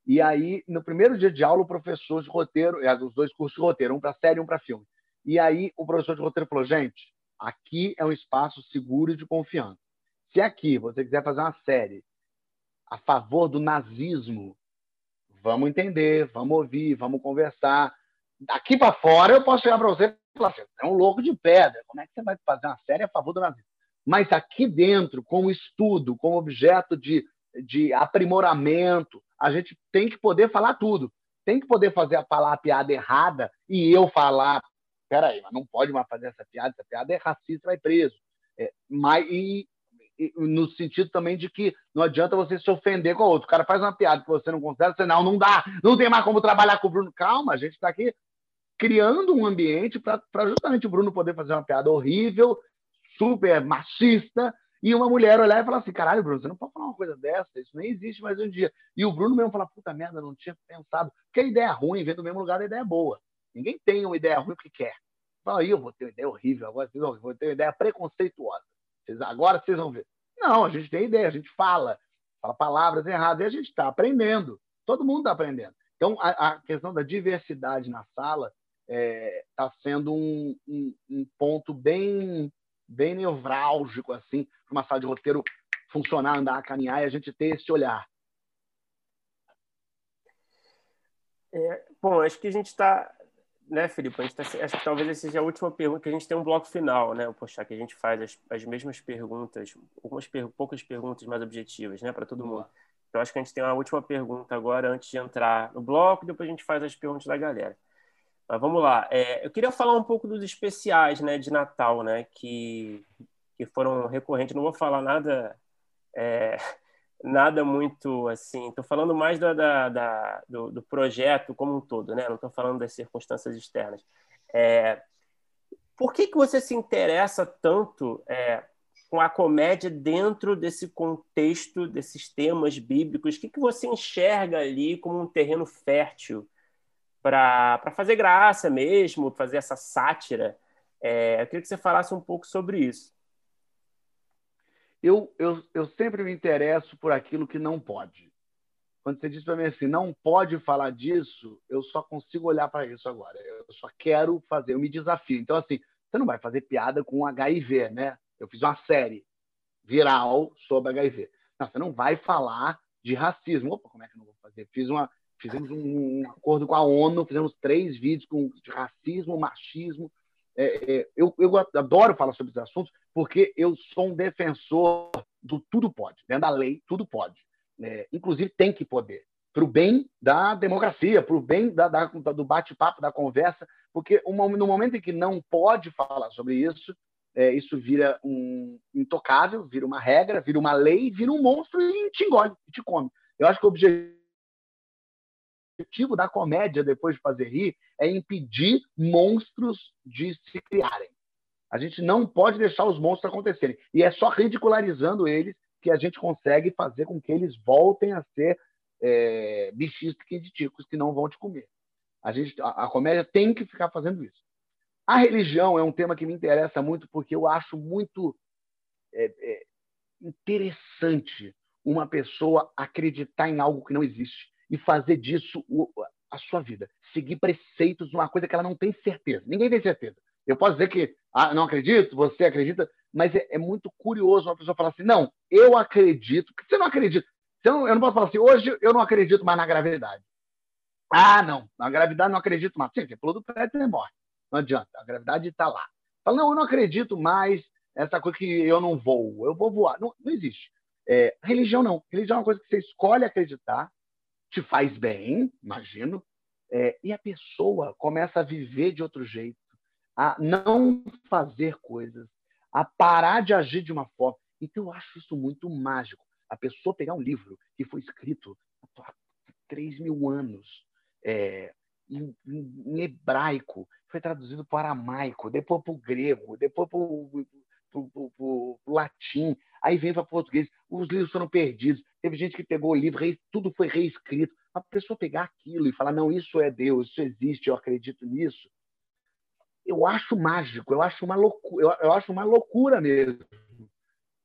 E aí, no primeiro dia de aula, o professor de roteiro, é, os dois cursos de roteiro, um para série e um para filme. E aí, o professor de roteiro falou: gente, aqui é um espaço seguro e de confiança. Se aqui você quiser fazer uma série a favor do nazismo, vamos entender, vamos ouvir, vamos conversar. Daqui para fora, eu posso chegar para você e falar assim: é um louco de pedra, como é que você vai fazer uma série a favor do nazismo? Mas aqui dentro, como estudo, como objeto de, de aprimoramento, a gente tem que poder falar tudo. Tem que poder fazer falar a piada errada e eu falar, peraí, mas não pode mais fazer essa piada, essa piada é racista, vai preso. É, mas, e, e, no sentido também de que não adianta você se ofender com o outro. O cara faz uma piada que você não considera, você não, não dá, não tem mais como trabalhar com o Bruno. Calma, a gente está aqui criando um ambiente para justamente o Bruno poder fazer uma piada horrível, super machista, e uma mulher olhar e falar assim: caralho, Bruno, você não pode falar uma coisa dessa, isso nem existe mais um dia. E o Bruno mesmo falar: puta merda, não tinha pensado. Porque a ideia ruim vem do mesmo lugar da ideia boa. Ninguém tem uma ideia ruim porque quer. Fala, aí eu vou ter uma ideia horrível, agora vocês vão, vou ter uma ideia preconceituosa. Vocês, agora vocês vão ver. Não, a gente tem ideia, a gente fala, fala palavras erradas e a gente está aprendendo. Todo mundo está aprendendo. Então, a, a, questão da diversidade na sala está é, tá sendo um, um, um ponto bem bem nevrálgico, assim, para uma sala de roteiro funcionar, andar, caminhar e a gente ter esse olhar. É, bom, acho que a gente está, né, Felipe? A gente tá, acho que talvez essa seja a última pergunta, que a gente tem um bloco final, né? Poxa, que a gente faz as, as mesmas perguntas, algumas per, poucas perguntas mais objetivas, né, para todo mundo. Então, acho que a gente tem uma última pergunta agora, antes de entrar no bloco, depois a gente faz as perguntas da galera. Mas vamos lá. É, eu queria falar um pouco dos especiais né, de Natal, né, que, que foram recorrentes. Não vou falar nada é, nada muito assim. Estou falando mais da, da, da do, do, projeto como um todo, né? Não estou falando das circunstâncias externas. É, por que, que você se interessa tanto é, com a comédia dentro desse contexto, desses temas bíblicos? O que, que você enxerga ali como um terreno fértil para fazer graça mesmo, fazer essa sátira. É, eu queria que você falasse um pouco sobre isso. Eu, eu, eu sempre me interesso por aquilo que não pode. Quando você diz para mim assim, não pode falar disso, eu só consigo olhar para isso agora. Eu só quero fazer, eu me desafio. Então, assim, você não vai fazer piada com HIV, né? Eu fiz uma série viral sobre HIV. Não, você não vai falar de racismo. Opa, como é que eu não vou fazer? Fiz uma, Fizemos um, um acordo com a ONU, fizemos três vídeos com racismo, machismo. É, é, eu, eu adoro falar sobre esses assuntos porque eu sou um defensor do tudo pode. Dentro da lei, tudo pode. É, inclusive, tem que poder. Para o bem da democracia, para o bem da, da, do bate-papo, da conversa, porque uma, no momento em que não pode falar sobre isso, é, isso vira um intocável, vira uma regra, vira uma lei, vira um monstro e te engole, te come. Eu acho que o objetivo objetivo da comédia, depois de fazer rir, é impedir monstros de se criarem. A gente não pode deixar os monstros acontecerem. E é só ridicularizando eles que a gente consegue fazer com que eles voltem a ser é, bichinhos pequeniticos que não vão te comer. A, gente, a, a comédia tem que ficar fazendo isso. A religião é um tema que me interessa muito porque eu acho muito é, é, interessante uma pessoa acreditar em algo que não existe e fazer disso a sua vida. Seguir preceitos numa coisa que ela não tem certeza. Ninguém tem certeza. Eu posso dizer que ah, não acredito, você acredita, mas é, é, muito curioso uma pessoa falar assim: não, eu acredito. que você não acredita? Você não, eu não posso falar assim: hoje eu não acredito mais na gravidade. Ah, não, na gravidade não acredito mais. Você pulou do prédio e morre. Não adianta, a gravidade está lá. Fala, não, eu não acredito mais essa coisa que eu não vou, eu vou voar. Não, não existe. É, religião não. Religião é uma coisa que você escolhe acreditar, te faz bem, imagino, é, e a pessoa começa a viver de outro jeito, a não fazer coisas, a parar de agir de uma forma. Então eu acho isso muito mágico. A pessoa pegar um livro que foi escrito há 3 mil anos, é, em, em, hebraico, foi traduzido para aramaico, depois para o grego, depois para o latim, aí vem para português. Os livros foram perdidos. Teve gente que pegou o livro, tudo foi reescrito. A pessoa pegar aquilo e falar, não, isso é Deus, isso existe, eu acredito nisso. Eu acho mágico, eu acho uma loucura, eu, acho uma loucura mesmo.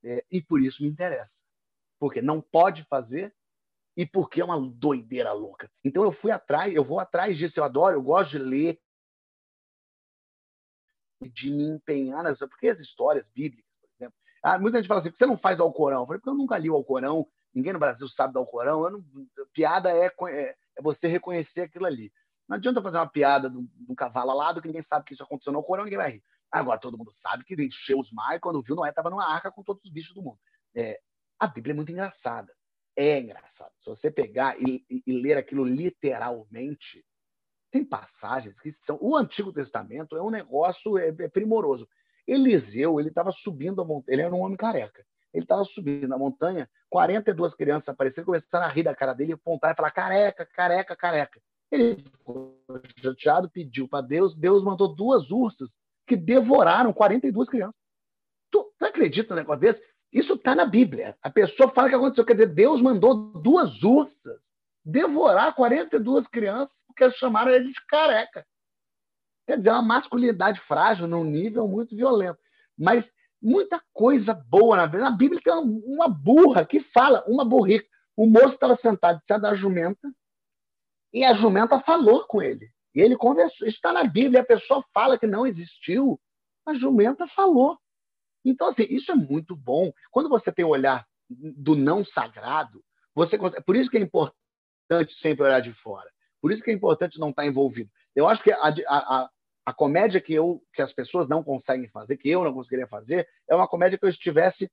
É, e por isso me interessa. Porque não pode fazer e porque é uma doideira louca. Então eu fui atrás, eu vou atrás disso, eu adoro, eu gosto de ler, de me empenhar nessa, porque as histórias bíblicas, ah, muita gente fala assim, você não faz ao Corão? Eu falei, porque eu nunca li o Alcorão, ninguém no Brasil sabe do Alcorão, não, piada é, é, é, você reconhecer aquilo ali. Não adianta fazer uma piada de um cavalo alado que ninguém sabe que isso aconteceu no Alcorão, ninguém vai rir. Agora todo mundo sabe que encheu os mares quando viu Noé estava numa arca com todos os bichos do mundo. É, a Bíblia é muito engraçada é engraçado. Se você pegar e, e, e, ler aquilo literalmente, tem passagens que são. O Antigo Testamento é um negócio é, é primoroso. Eliseu, ele estava subindo a montanha, ele era um homem careca. Ele estava subindo a montanha, 42 crianças apareceram, começaram a rir da cara dele, apontar e falar: careca, careca, careca. Ele ficou chateado, pediu para Deus, Deus mandou duas ursas que devoraram 42 crianças. Tu, tu acredita no negócio desse? Isso está na Bíblia. A pessoa fala que aconteceu. Quer dizer, Deus mandou duas ursas devorar 42 crianças porque chamaram ele de careca. Quer dizer, é uma masculinidade frágil num nível muito violento. Mas muita coisa boa na Bíblia. Na Bíblia tem uma burra que fala, uma burrica. O moço estava sentado de da jumenta e a jumenta falou com ele. E ele conversou. Isso está na Bíblia. A pessoa fala que não existiu. A jumenta falou. Então, assim, isso é muito bom. Quando você tem o olhar do não sagrado, você por isso que é importante sempre olhar de fora. Por isso que é importante não estar envolvido. Eu acho que a, a comédia que, eu, que as pessoas não conseguem fazer, que eu não conseguiria fazer, é uma comédia que eu estivesse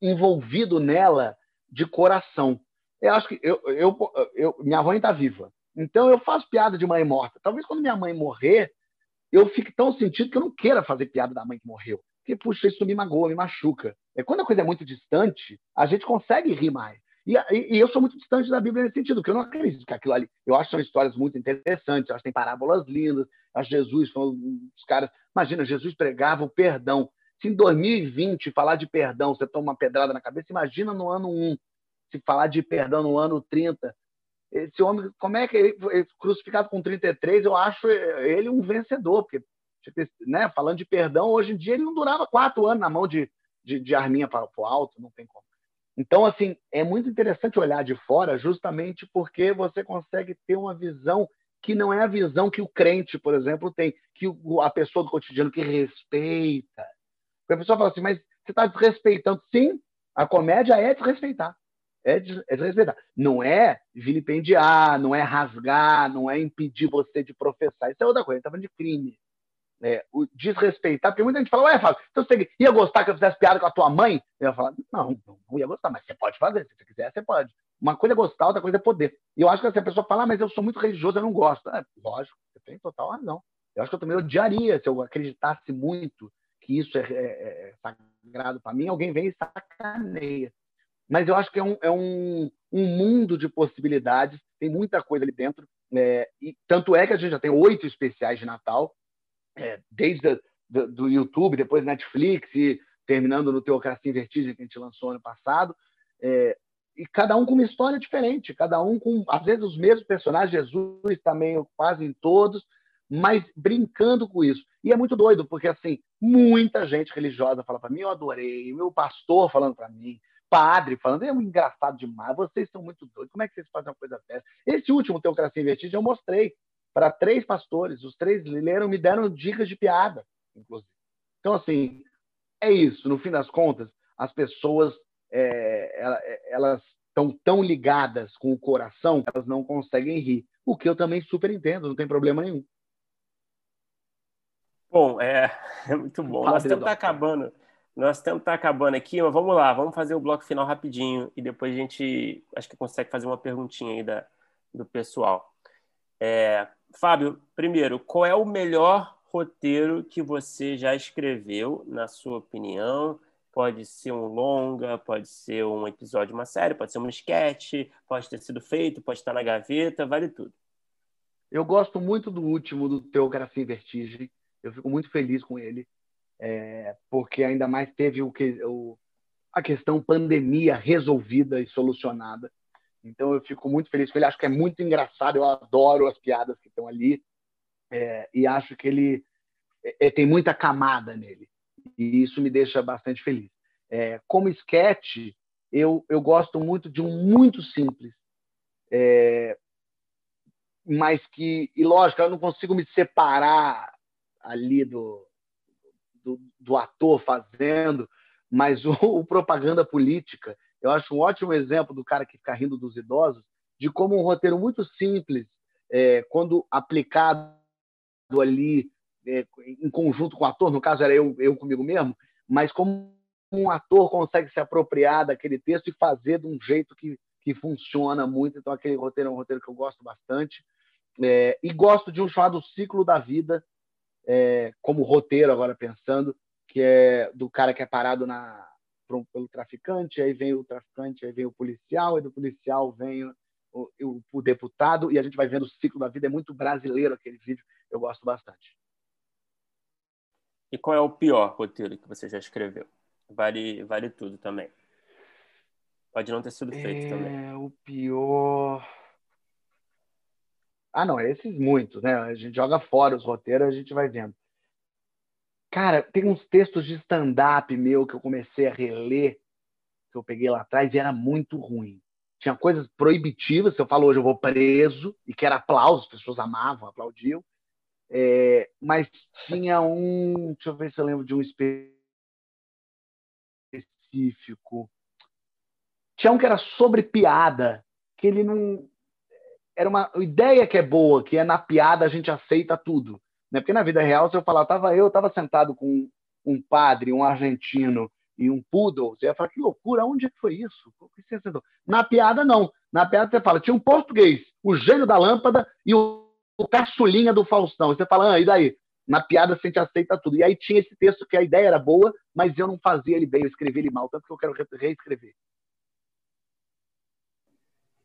envolvido nela de coração. Eu acho que eu, eu, eu minha mãe está viva. Então eu faço piada de mãe morta. Talvez quando minha mãe morrer, eu fique tão sentido que eu não queira fazer piada da mãe que morreu que, puxa, isso me magoa, me machuca. É, quando a coisa é muito distante, a gente consegue rir mais. E, e, eu sou muito distante da Bíblia nesse sentido, porque eu não acredito que aquilo ali. Eu acho que são histórias muito interessantes, eu acho que tem parábolas lindas. Acho Jesus, os caras. Imagina, Jesus pregava o perdão. Se em 2020 falar de perdão, você toma uma pedrada na cabeça, imagina no ano 1, se falar de perdão no ano 30. Esse homem, como é que ele foi crucificado com 33? Eu acho ele um vencedor, porque né, falando de perdão, hoje em dia ele não durava quatro anos na mão de, de, de arminha para o alto, não tem como. Então, assim, é muito interessante olhar de fora, justamente porque você consegue ter uma visão que não é a visão que o crente, por exemplo, tem, que a pessoa do cotidiano que respeita. Porque a pessoa fala assim, mas você está desrespeitando. Sim, a comédia é desrespeitar. É, é desrespeitar. Não é vilipendiar, não é rasgar, não é impedir você de professar. Isso é outra coisa. A gente está falando de crime é, o desrespeitar, porque muita gente fala, ué, Fábio, então você ia gostar que eu fizesse piada com a tua mãe? Eu ia falar, não, não ia gostar, mas você pode fazer, se você quiser, você pode. Uma coisa é gostar, outra coisa é poder. E eu acho que se a pessoa fala, ah, mas eu sou muito religioso, eu não gosto. É, lógico, você tem total razão. Eu acho que eu também odiaria se eu acreditasse muito que isso é, é, é sagrado para mim, alguém vem e sacaneia. Mas eu acho que é um, é um, um mundo de possibilidades, tem muita coisa ali dentro. É, e tanto é que a gente já tem oito especiais de Natal, é, desde do, do, YouTube, depois Netflix e terminando no Teocracia em Vertigem, que a gente lançou ano passado. É, e cada um com uma história diferente, cada um com, às vezes, os mesmos personagens, Jesus também quase em todos, mas brincando com isso. E é muito doido, porque, assim, muita gente religiosa fala para mim, eu adorei, meu pastor falando para mim, padre falando, é um engraçado demais, vocês são muito doidos, como é que vocês fazem uma coisa dessa? Esse último Teocracia em Vertigem eu mostrei para três pastores, os três leram, me deram dicas de piada, inclusive. Então, assim, é isso, no fim das contas, as pessoas é, elas estão tão ligadas com o coração que elas não conseguem rir, o que eu também super entendo, não tem problema nenhum. Bom, é, é muito bom. Nós que tá acabando. Nós que tá acabando aqui, mas vamos lá, vamos fazer o bloco final rapidinho e depois a gente acho que consegue fazer uma perguntinha aí da, do pessoal. É, Fábio, primeiro, qual é o melhor roteiro que você já escreveu, na sua opinião? Pode ser um longa, pode ser um episódio, uma série, pode ser um sketch, pode ter sido feito, pode estar na gaveta, vale tudo. Eu gosto muito do último, do Teocracia em Vertigem. Eu fico muito feliz com ele, é, porque ainda mais teve o que, o, a questão pandemia resolvida e solucionada. Então eu fico muito feliz com ele. Acho que é muito engraçado. Eu adoro as piadas que estão ali é, e acho que ele é, é tem muita camada nele e isso me deixa bastante feliz. É, como sketch, eu, eu gosto muito de um muito simples, é, mas que, e lógico, eu não consigo me separar ali do, do, do ator fazendo, mas o, o, propaganda política, eu acho um ótimo exemplo do cara que fica rindo dos idosos, de como um roteiro muito simples, é, quando aplicado ali é, em conjunto com o ator, no caso era eu, eu comigo mesmo, mas como um ator consegue se apropriar daquele texto e fazer de um jeito que, que funciona muito. Então, aquele roteiro é um roteiro que eu gosto bastante. É, e gosto de um chamado Ciclo da Vida, é, como roteiro, agora pensando, que é do cara que é parado na, pelo traficante, aí vem o traficante, aí vem o policial, e do policial vem o, o, o, deputado, e a gente vai vendo o ciclo da vida. É muito brasileiro aquele vídeo, eu gosto bastante. E qual é o pior roteiro que você já escreveu? Vale, vale tudo também. Pode não ter sido feito é, também. O pior. Ah, não, esses muitos, né? A gente joga fora os roteiros, a gente vai vendo. Cara, tem uns textos de stand-up meu que eu comecei a reler, que eu peguei lá atrás, e era muito ruim. Tinha coisas proibitivas, se eu falo hoje eu vou preso, e que era aplauso, as pessoas amavam, aplaudiam. É, mas tinha um. Deixa eu ver se eu lembro de um específico. Tinha um que era sobre piada, que ele não era uma ideia que é boa, que é na piada a gente aceita tudo. Né? Porque na vida real, se eu falar, tava eu estava sentado com um padre, um argentino e um poodle, você ia falar, que loucura, onde é que foi isso? Na piada, não. Na piada você fala, tinha um português, o gênio da lâmpada e o, o caçulinha do Faustão. você fala, ah, e daí? Na piada a gente aceita tudo. E aí tinha esse texto que a ideia era boa, mas eu não fazia ele bem, eu escrevi ele mal, tanto que eu quero reescrever.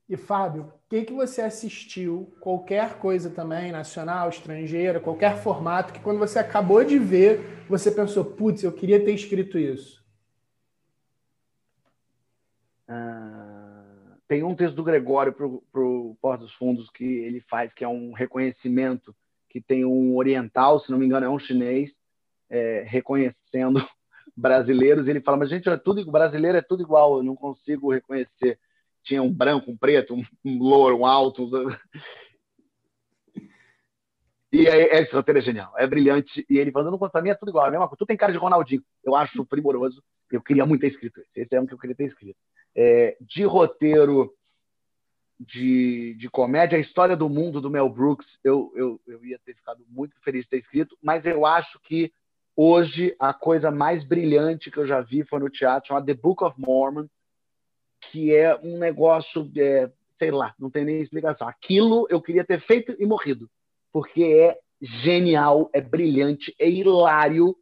E Fábio, o que, que você assistiu? Qualquer coisa também, nacional, estrangeira, qualquer formato, que quando você acabou de ver, você pensou, putz, eu queria ter escrito isso. Ah, tem um texto do Gregório para o Porto dos Fundos que ele faz, que é um reconhecimento que tem um oriental, se não me engano, é um chinês, é, reconhecendo brasileiros. Ele fala, mas gente, é tudo brasileiro é tudo igual, eu não consigo reconhecer tinha um branco, um preto, um, um louro, um alto. E é, esse roteiro é genial, é brilhante. E ele falando, não, para mim é tudo igual, é a mesma coisa. Tu tem cara de Ronaldinho. Eu acho primoroso. Eu queria muito ter escrito esse. Esse é um que eu queria ter escrito. É, de roteiro de, de comédia, a história do mundo do Mel Brooks, eu, eu, eu ia ter ficado muito feliz de ter escrito, mas eu acho que hoje a coisa mais brilhante que eu já vi foi no teatro, chamada The Book of Mormon, que é um negócio, é, sei lá, não tem nem explicação. Aquilo eu queria ter feito e morrido, porque é genial, é brilhante, é hilário,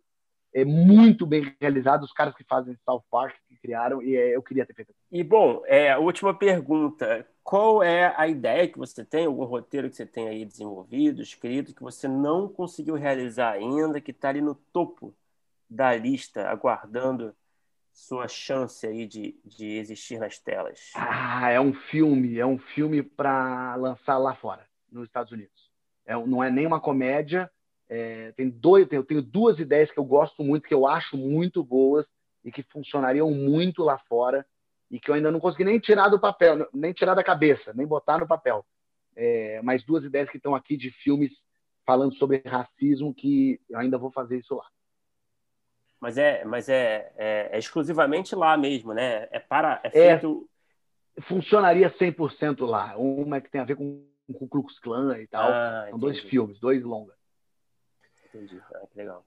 é muito bem realizado. Os caras que fazem South Park que criaram e é, eu queria ter feito. E bom, é, a última pergunta: qual é a ideia que você tem, algum roteiro que você tem aí desenvolvido, escrito, que você não conseguiu realizar ainda, que está ali no topo da lista, aguardando sua chance aí de, de existir nas telas? Ah, é um filme, é um filme para lançar lá fora, nos Estados Unidos. É, não é nem uma comédia. É, tem dois, eu tenho duas ideias que eu gosto muito, que eu acho muito boas e que funcionariam muito lá fora. e que eu ainda não consegui nem tirar do papel, nem tirar da cabeça, nem botar no papel. É, mais duas ideias que estão aqui de filmes falando sobre racismo que eu ainda vou fazer isso lá. Mas é, mas é, é, é exclusivamente lá mesmo, né? É para é, é feito funcionaria 100% lá. Uma que tem a ver com com o Klux Klan e tal. Ah, São dois filmes, dois longas. Entendi. Ah, que legal.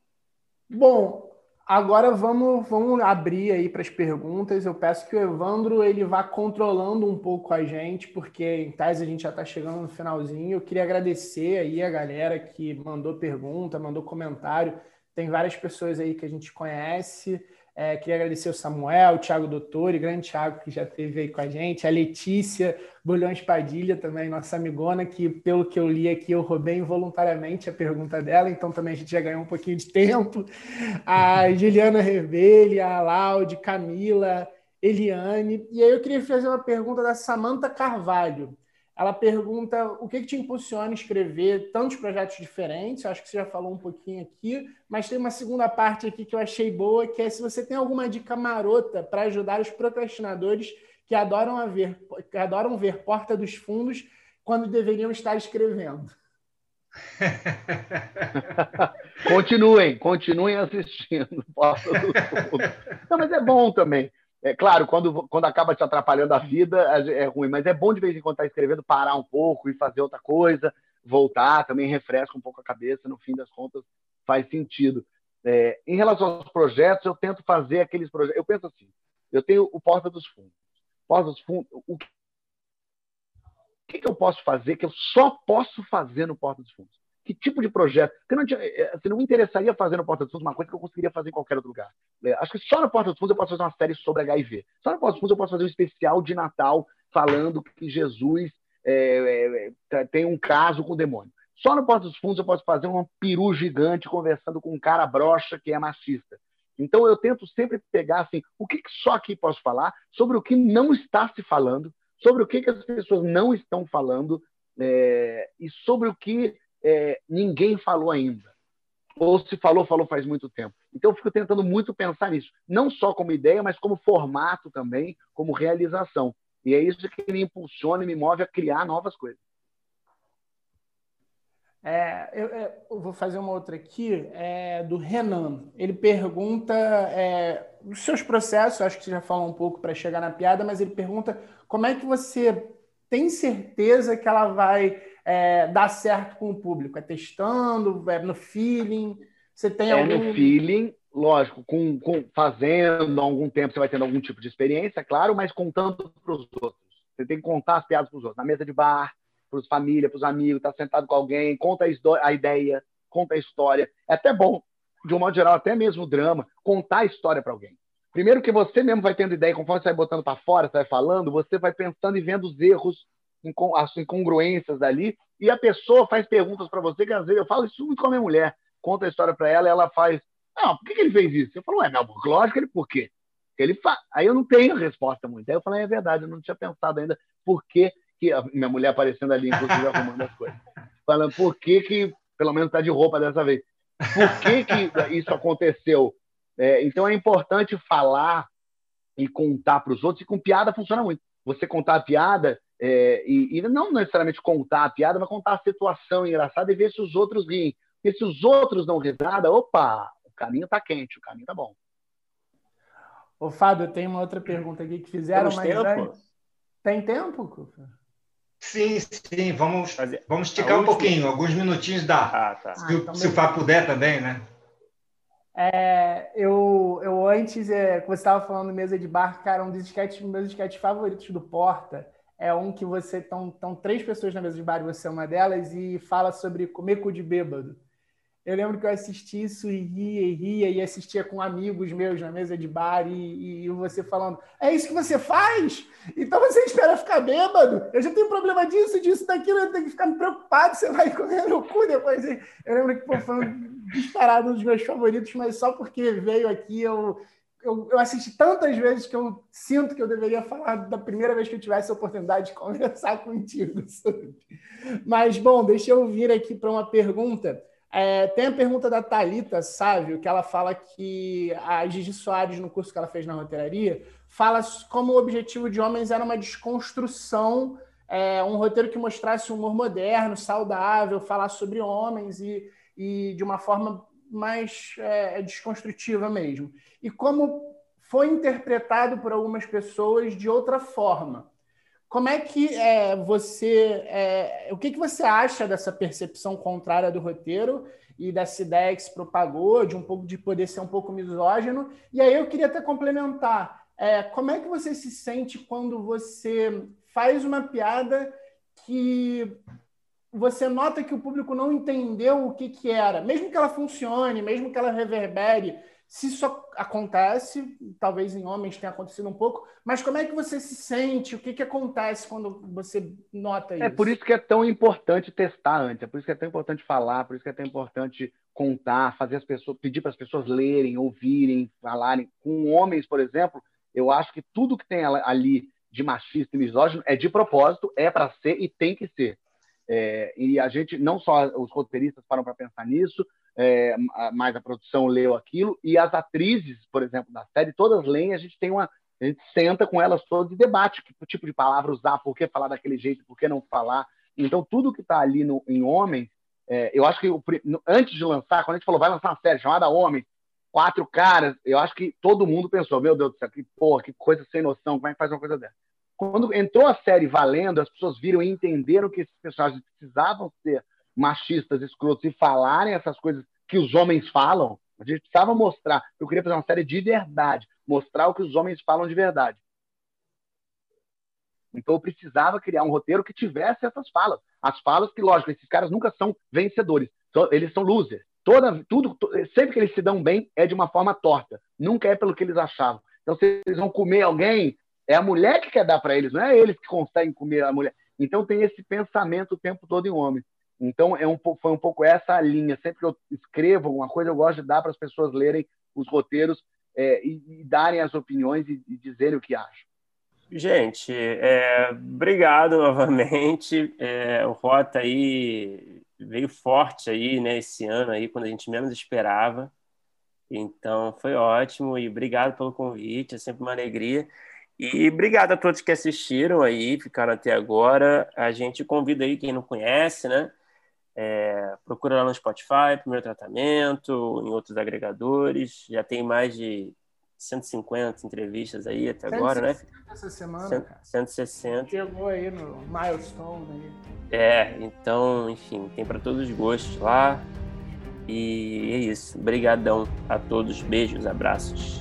Bom, Agora vamos, vamos abrir aí para as perguntas. Eu peço que o Evandro ele vá controlando um pouco a gente, porque em tese a gente já está chegando no finalzinho. Eu queria agradecer aí a galera que mandou pergunta, mandou comentário. Tem várias pessoas aí que a gente conhece. É, queria agradecer o Samuel, o Thiago Doutor, grande Thiago que já esteve aí com a gente, a Letícia Bolhões Padilha, também nossa amigona, que pelo que eu li aqui, eu roubei involuntariamente a pergunta dela, então também a gente já ganhou um pouquinho de tempo. A Juliana Rebelli, a Laude, Camila, Eliane. E aí eu queria fazer uma pergunta da Samanta Carvalho. Ela pergunta o que, que te impulsiona a escrever tantos projetos diferentes. Acho que você já falou um pouquinho aqui, mas tem uma segunda parte aqui que eu achei boa, que é se você tem alguma dica marota para ajudar os procrastinadores que adoram, ver, que adoram ver Porta dos Fundos quando deveriam estar escrevendo. continuem, continuem assistindo. Não, mas é bom também. É claro, quando, quando acaba te atrapalhando a vida, é ruim, mas é bom de vez em quando estar tá escrevendo, parar um pouco e fazer outra coisa, voltar, também refresca um pouco a cabeça, no fim das contas faz sentido. É, em relação aos projetos, eu tento fazer aqueles projetos. Eu penso assim: eu tenho o Porta dos Fundos. Porta dos Fundos, o que, que eu posso fazer que eu só posso fazer no Porta dos Fundos? Que tipo de projeto. Porque não, eh, assim, não me interessaria fazer no Porta dos Fundos uma coisa que eu conseguiria fazer em qualquer outro lugar. É, acho que só no Porta dos Fundos eu posso fazer uma série sobre HIV. Só no Porta dos Fundos eu posso fazer um especial de Natal falando que Jesus é, é, tem um caso com o demônio. Só no Porta dos Fundos eu posso fazer um peru gigante conversando com um cara brocha que é machista. Então eu tento sempre pegar assim, o que, que só aqui posso falar sobre o que não está se falando, sobre o que, que as pessoas não estão falando é, e sobre o que é, ninguém falou ainda. Ou se falou, falou faz muito tempo. Então, eu fico tentando muito pensar nisso, não só como ideia, mas como formato também, como realização. E é isso que me impulsiona e me move a criar novas coisas. É, eu, é, eu, vou fazer uma outra aqui, é, do Renan. Ele pergunta é, os seus processos, acho que você já falou um pouco para chegar na piada, mas ele pergunta como é que você tem certeza que ela vai é, dar certo com o público? É testando, é no feeling? Você tem é algum... no feeling, lógico, com, com, fazendo algum tempo, você vai tendo algum tipo de experiência, claro, mas contando para os outros. Você tem que contar as piadas para os outros. Na mesa de bar, para os família, para os amigos, tá sentado com alguém, conta a, ideia, conta a história. É até bom, de um modo geral, até mesmo o drama, contar a história para alguém. Primeiro que você mesmo vai tendo ideia, conforme você vai botando para fora, você vai falando, você vai pensando e vendo os erros as incongruências dali, e a pessoa faz perguntas para você, que às vezes eu falo isso muito com a minha mulher, conta a história para ela, ela faz, não, por que, que ele fez isso? Eu falo, ué, não, lógico, ele por quê? Ele fa... Aí eu não tenho resposta muito. Aí eu falei, é verdade, eu não tinha pensado ainda por que, que... minha mulher aparecendo ali, inclusive, arrumando as coisas. Falando, por que que, pelo menos tá de roupa dessa vez, por que que isso aconteceu? É, então é importante falar e contar para os outros, e com piada funciona muito. Você contar a piada, é, e, e, não necessariamente contar a piada, mas contar a situação engraçada e ver se os outros riem. Porque se os outros não riem nada, opa, o caminho está quente, o caminho está bom. Ô, Fábio, tem uma outra pergunta aqui que fizeram, mas tempo? Antes... Tem tempo, Sim, sim, vamos, vamos esticar um pouquinho, alguns minutinhos dá. Ah, tá. Se, ah, então se o Fábio puder também, né? É, eu, eu antes, é, você estava falando mesa de bar, cara, um dos sketches, meus sketches favoritos do Porta é um que você estão três pessoas na mesa de bar e você é uma delas e fala sobre comer cu de bêbado. Eu lembro que eu assisti isso e ria e ria e assistia com amigos meus na mesa de bar e, e você falando: é isso que você faz? Então você espera ficar bêbado? Eu já tenho problema disso, disso, daquilo, eu tenho que ficar preocupado, você vai comer no cu depois. Eu lembro que pô, foi um disparado um dos meus favoritos, mas só porque veio aqui eu, eu, eu, assisti tantas vezes que eu sinto que eu deveria falar da primeira vez que eu tivesse a oportunidade de conversar contigo. Sabe? Mas, bom, deixa eu vir aqui para uma pergunta. É, tem a pergunta da Talita Sávio, que ela fala que a Gigi Soares, no curso que ela fez na roteiraria, fala como o objetivo de Homens era uma desconstrução, é, um roteiro que mostrasse um humor moderno, saudável, falar sobre homens e, e de uma forma mais é, desconstrutiva mesmo. E como foi interpretado por algumas pessoas de outra forma. Como é que é, você. É, o que, que você acha dessa percepção contrária do roteiro e dessa ideia que se propagou de um pouco de poder ser um pouco misógino? E aí eu queria até complementar. É, como é que você se sente quando você faz uma piada que você nota que o público não entendeu o que, que era, mesmo que ela funcione, mesmo que ela reverbere, se isso acontece, talvez em homens tenha acontecido um pouco, mas como é que você se sente? O que, que acontece quando você nota isso? É por isso que é tão importante testar antes, é por isso que é tão importante falar, por isso que é tão importante contar, fazer as pessoas, pedir para as pessoas lerem, ouvirem, falarem. Com homens, por exemplo, eu acho que tudo que tem ali de machista e misógino é de propósito, é para ser e tem que ser. É, e a gente, não só os roteiristas param para pensar nisso, é, mas a produção leu aquilo, e as atrizes, por exemplo, da série, todas leem, a gente tem uma. A gente senta com elas todas e debate que tipo de palavra usar, por que falar daquele jeito, por que não falar. Então, tudo que está ali no, em Homens, é, eu acho que o, antes de lançar, quando a gente falou, vai lançar uma série chamada Homens, quatro caras, eu acho que todo mundo pensou, meu Deus do céu, que porra, que coisa sem noção, como é que faz uma coisa dessa? Quando entrou a série valendo, as pessoas viram e entenderam que esses personagens precisavam ser machistas, escrotos e falarem essas coisas que os homens falam. A gente precisava mostrar. Eu queria fazer uma série de verdade, mostrar o que os homens falam de verdade. Então eu precisava criar um roteiro que tivesse essas falas. As falas que, lógico, esses caras nunca são vencedores. Eles são losers. Toda, tudo, sempre que eles se dão bem é de uma forma torta. Nunca é pelo que eles achavam. Então, se eles vão comer alguém, é a mulher que quer dar para eles, não é eles que conseguem comer a mulher. Então, tem esse pensamento o tempo todo em homem. Então, é um, foi um pouco essa a linha. Sempre que eu escrevo alguma coisa, eu gosto de dar para as pessoas lerem os roteiros é, e, e, darem as opiniões e, e dizerem o que acham. Gente, é, obrigado novamente. É, o Rota aí veio forte aí, né, esse ano aí, quando a gente menos esperava. Então, foi ótimo e obrigado pelo convite, é sempre uma alegria. E obrigado a todos que assistiram aí, ficaram até agora. A gente convida aí quem não conhece, né? É, procura lá no Spotify, Primeiro Tratamento, em outros agregadores. Já tem mais de 150 entrevistas aí até agora, né? essa semana, 100, cara. 160. Chegou aí no milestone aí. É, então, enfim, tem para todos os gostos lá. E é isso. Obrigadão a todos. Beijos, abraços.